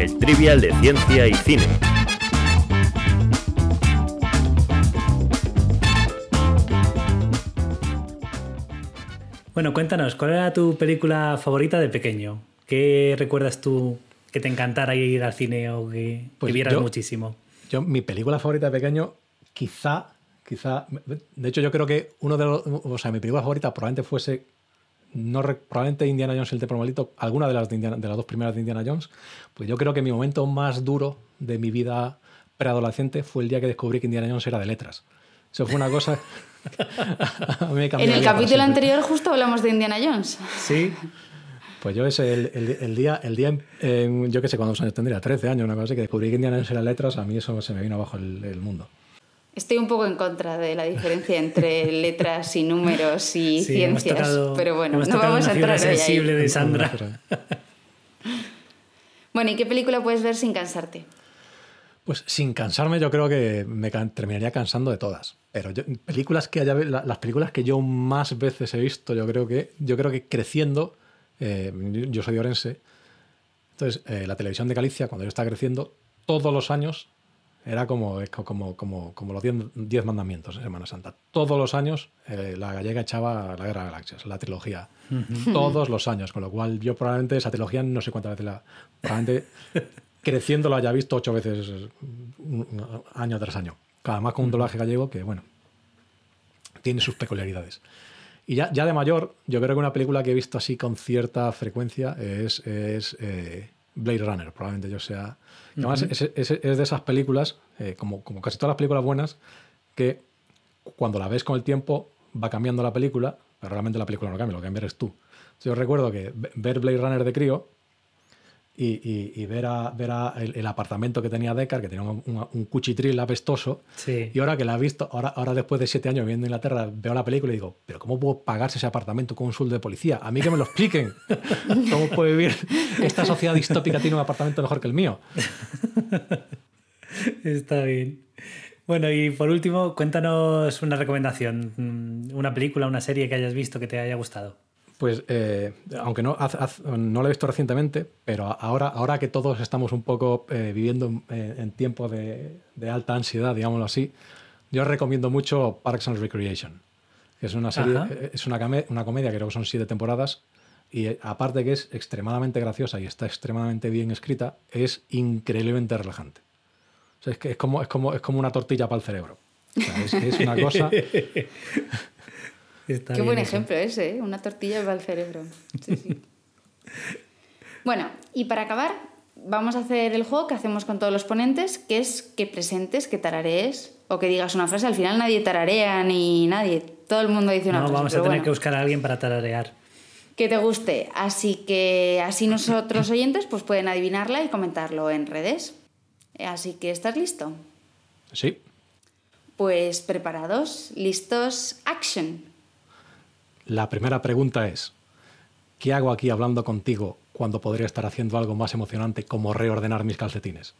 El trivial de ciencia y cine. Bueno, cuéntanos, ¿cuál era tu película favorita de pequeño? ¿Qué recuerdas tú que te encantara ir al cine o que, que Pues vieras yo- muchísimo? Yo, mi película favorita de pequeño, quizá, quizá, de hecho yo creo que uno de los, o sea, mi película favorita probablemente fuese, no, probablemente Indiana Jones y el Templo Maldito, alguna de las, de, Indiana- de las dos primeras de Indiana Jones, pues yo creo que mi momento más duro de mi vida preadolescente fue el día que descubrí que Indiana Jones era de letras. Eso fue una cosa... a mí me cambió En el capítulo anterior justo hablamos de Indiana Jones. Sí. Pues yo ese, el, el- el día, el día en- yo qué sé, cuántos años tendría, 13 años, una cosa así, que descubrí que Indiana Jones era letras, a mí eso se me vino abajo el, el mundo. Estoy un poco en contra de la diferencia entre letras y números y Sí, ciencias, tocado- pero bueno, no vamos a entrar hoy ahí. sensible de Sandra. Bueno, ¿y qué película puedes ver sin cansarte? Pues sin cansarme, yo creo que me can- terminaría cansando de todas. Pero yo- películas que haya, la- las películas que yo más veces he visto, yo creo que, yo creo que creciendo, eh, yo- yo soy de Orense, entonces eh, la televisión de Galicia, cuando yo estaba creciendo, todos los años era como, como, como, como los 10 10 mandamientos en Semana Santa. Todos los años eh, la gallega echaba la Guerra de Galaxias, la trilogía. Ujú. Todos los años, con lo cual yo probablemente esa trilogía no sé cuántas veces la... Probablemente creciendo lo haya visto ocho veces año tras año. Además con un doblaje gallego que, bueno, tiene sus peculiaridades. Y ya, ya de mayor, yo creo que una película que he visto así con cierta frecuencia es, es, eh, Blade Runner. Probablemente yo sea... Además, es, es- es de esas películas, eh, como, como casi todas las películas buenas, que cuando la ves con el tiempo va cambiando la película, pero realmente la película no cambia, lo que cambia eres tú. Yo recuerdo que ve- ver Blade Runner de crío y, y- y ver, a, ver a el, el apartamento que tenía Deckard, que tenía un, un- un cuchitril apestoso, Sí. y ahora que la he visto, ahora, ahora después de siete años viviendo en Inglaterra, veo la película y digo, pero ¿cómo puedo pagarse ese apartamento con un sueldo de policía? A mí que me lo expliquen. ¿Cómo puede vivir esta sociedad distópica tiene un apartamento mejor que el mío? Está bien. Bueno, y por último, cuéntanos una recomendación, mm, una película, una serie que hayas visto que te haya gustado. Pues, eh, aunque no, haz- haz- no lo he visto recientemente, pero ahora, ahora que todos estamos un poco eh, viviendo en, en tiempos de, de alta ansiedad, digámoslo así, yo recomiendo mucho Parks and Recreation. que Es una serie, Ajá. eh, es una, una comedia, creo que son siete temporadas, y eh, aparte que es extremadamente graciosa y está extremadamente bien escrita, es increíblemente relajante. O sea, es que es como, es como, es como una tortilla para el cerebro. O sea, es, es una cosa. Está Qué buen eso. ejemplo ese, ¿eh? una tortilla para el cerebro. Sí, sí. bueno, y para acabar, vamos a hacer el juego que hacemos con todos los ponentes, que es que presentes, que tararees o que digas una frase. Al final nadie tararea ni nadie, todo el mundo dice una No, frase. vamos a tener bueno, que buscar a alguien para tararear. que te guste. Así que así nosotros oyentes pues pueden adivinarla y comentarlo en redes. Así que, ¿estás listo? Sí. Pues preparados, listos, action. La primera pregunta es, ¿qué hago aquí hablando contigo cuando podría estar haciendo algo más emocionante como reordenar mis calcetines?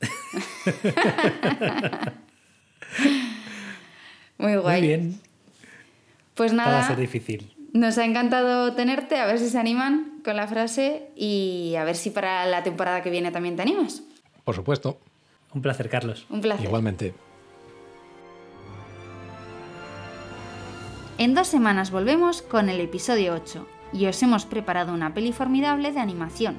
Muy guay. Muy bien. Pues Esta va a nada, ser difícil. nos ha encantado tenerte, a ver si se animan con la frase y a ver si para la temporada que viene también te animas. Por supuesto. Un placer, Carlos. Un placer. Igualmente. En dos semanas volvemos con el episodio 8 y os hemos preparado una peli formidable de animación,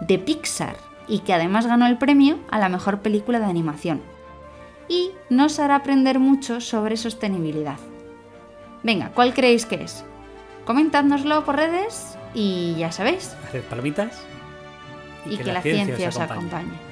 de Pixar, y que además ganó el premio a la mejor película de animación. Y nos hará aprender mucho sobre sostenibilidad. Venga, ¿cuál creéis que es? Comentádnoslo por redes y ya sabéis, Haced palomitas y, que, la ciencia, os acompañe.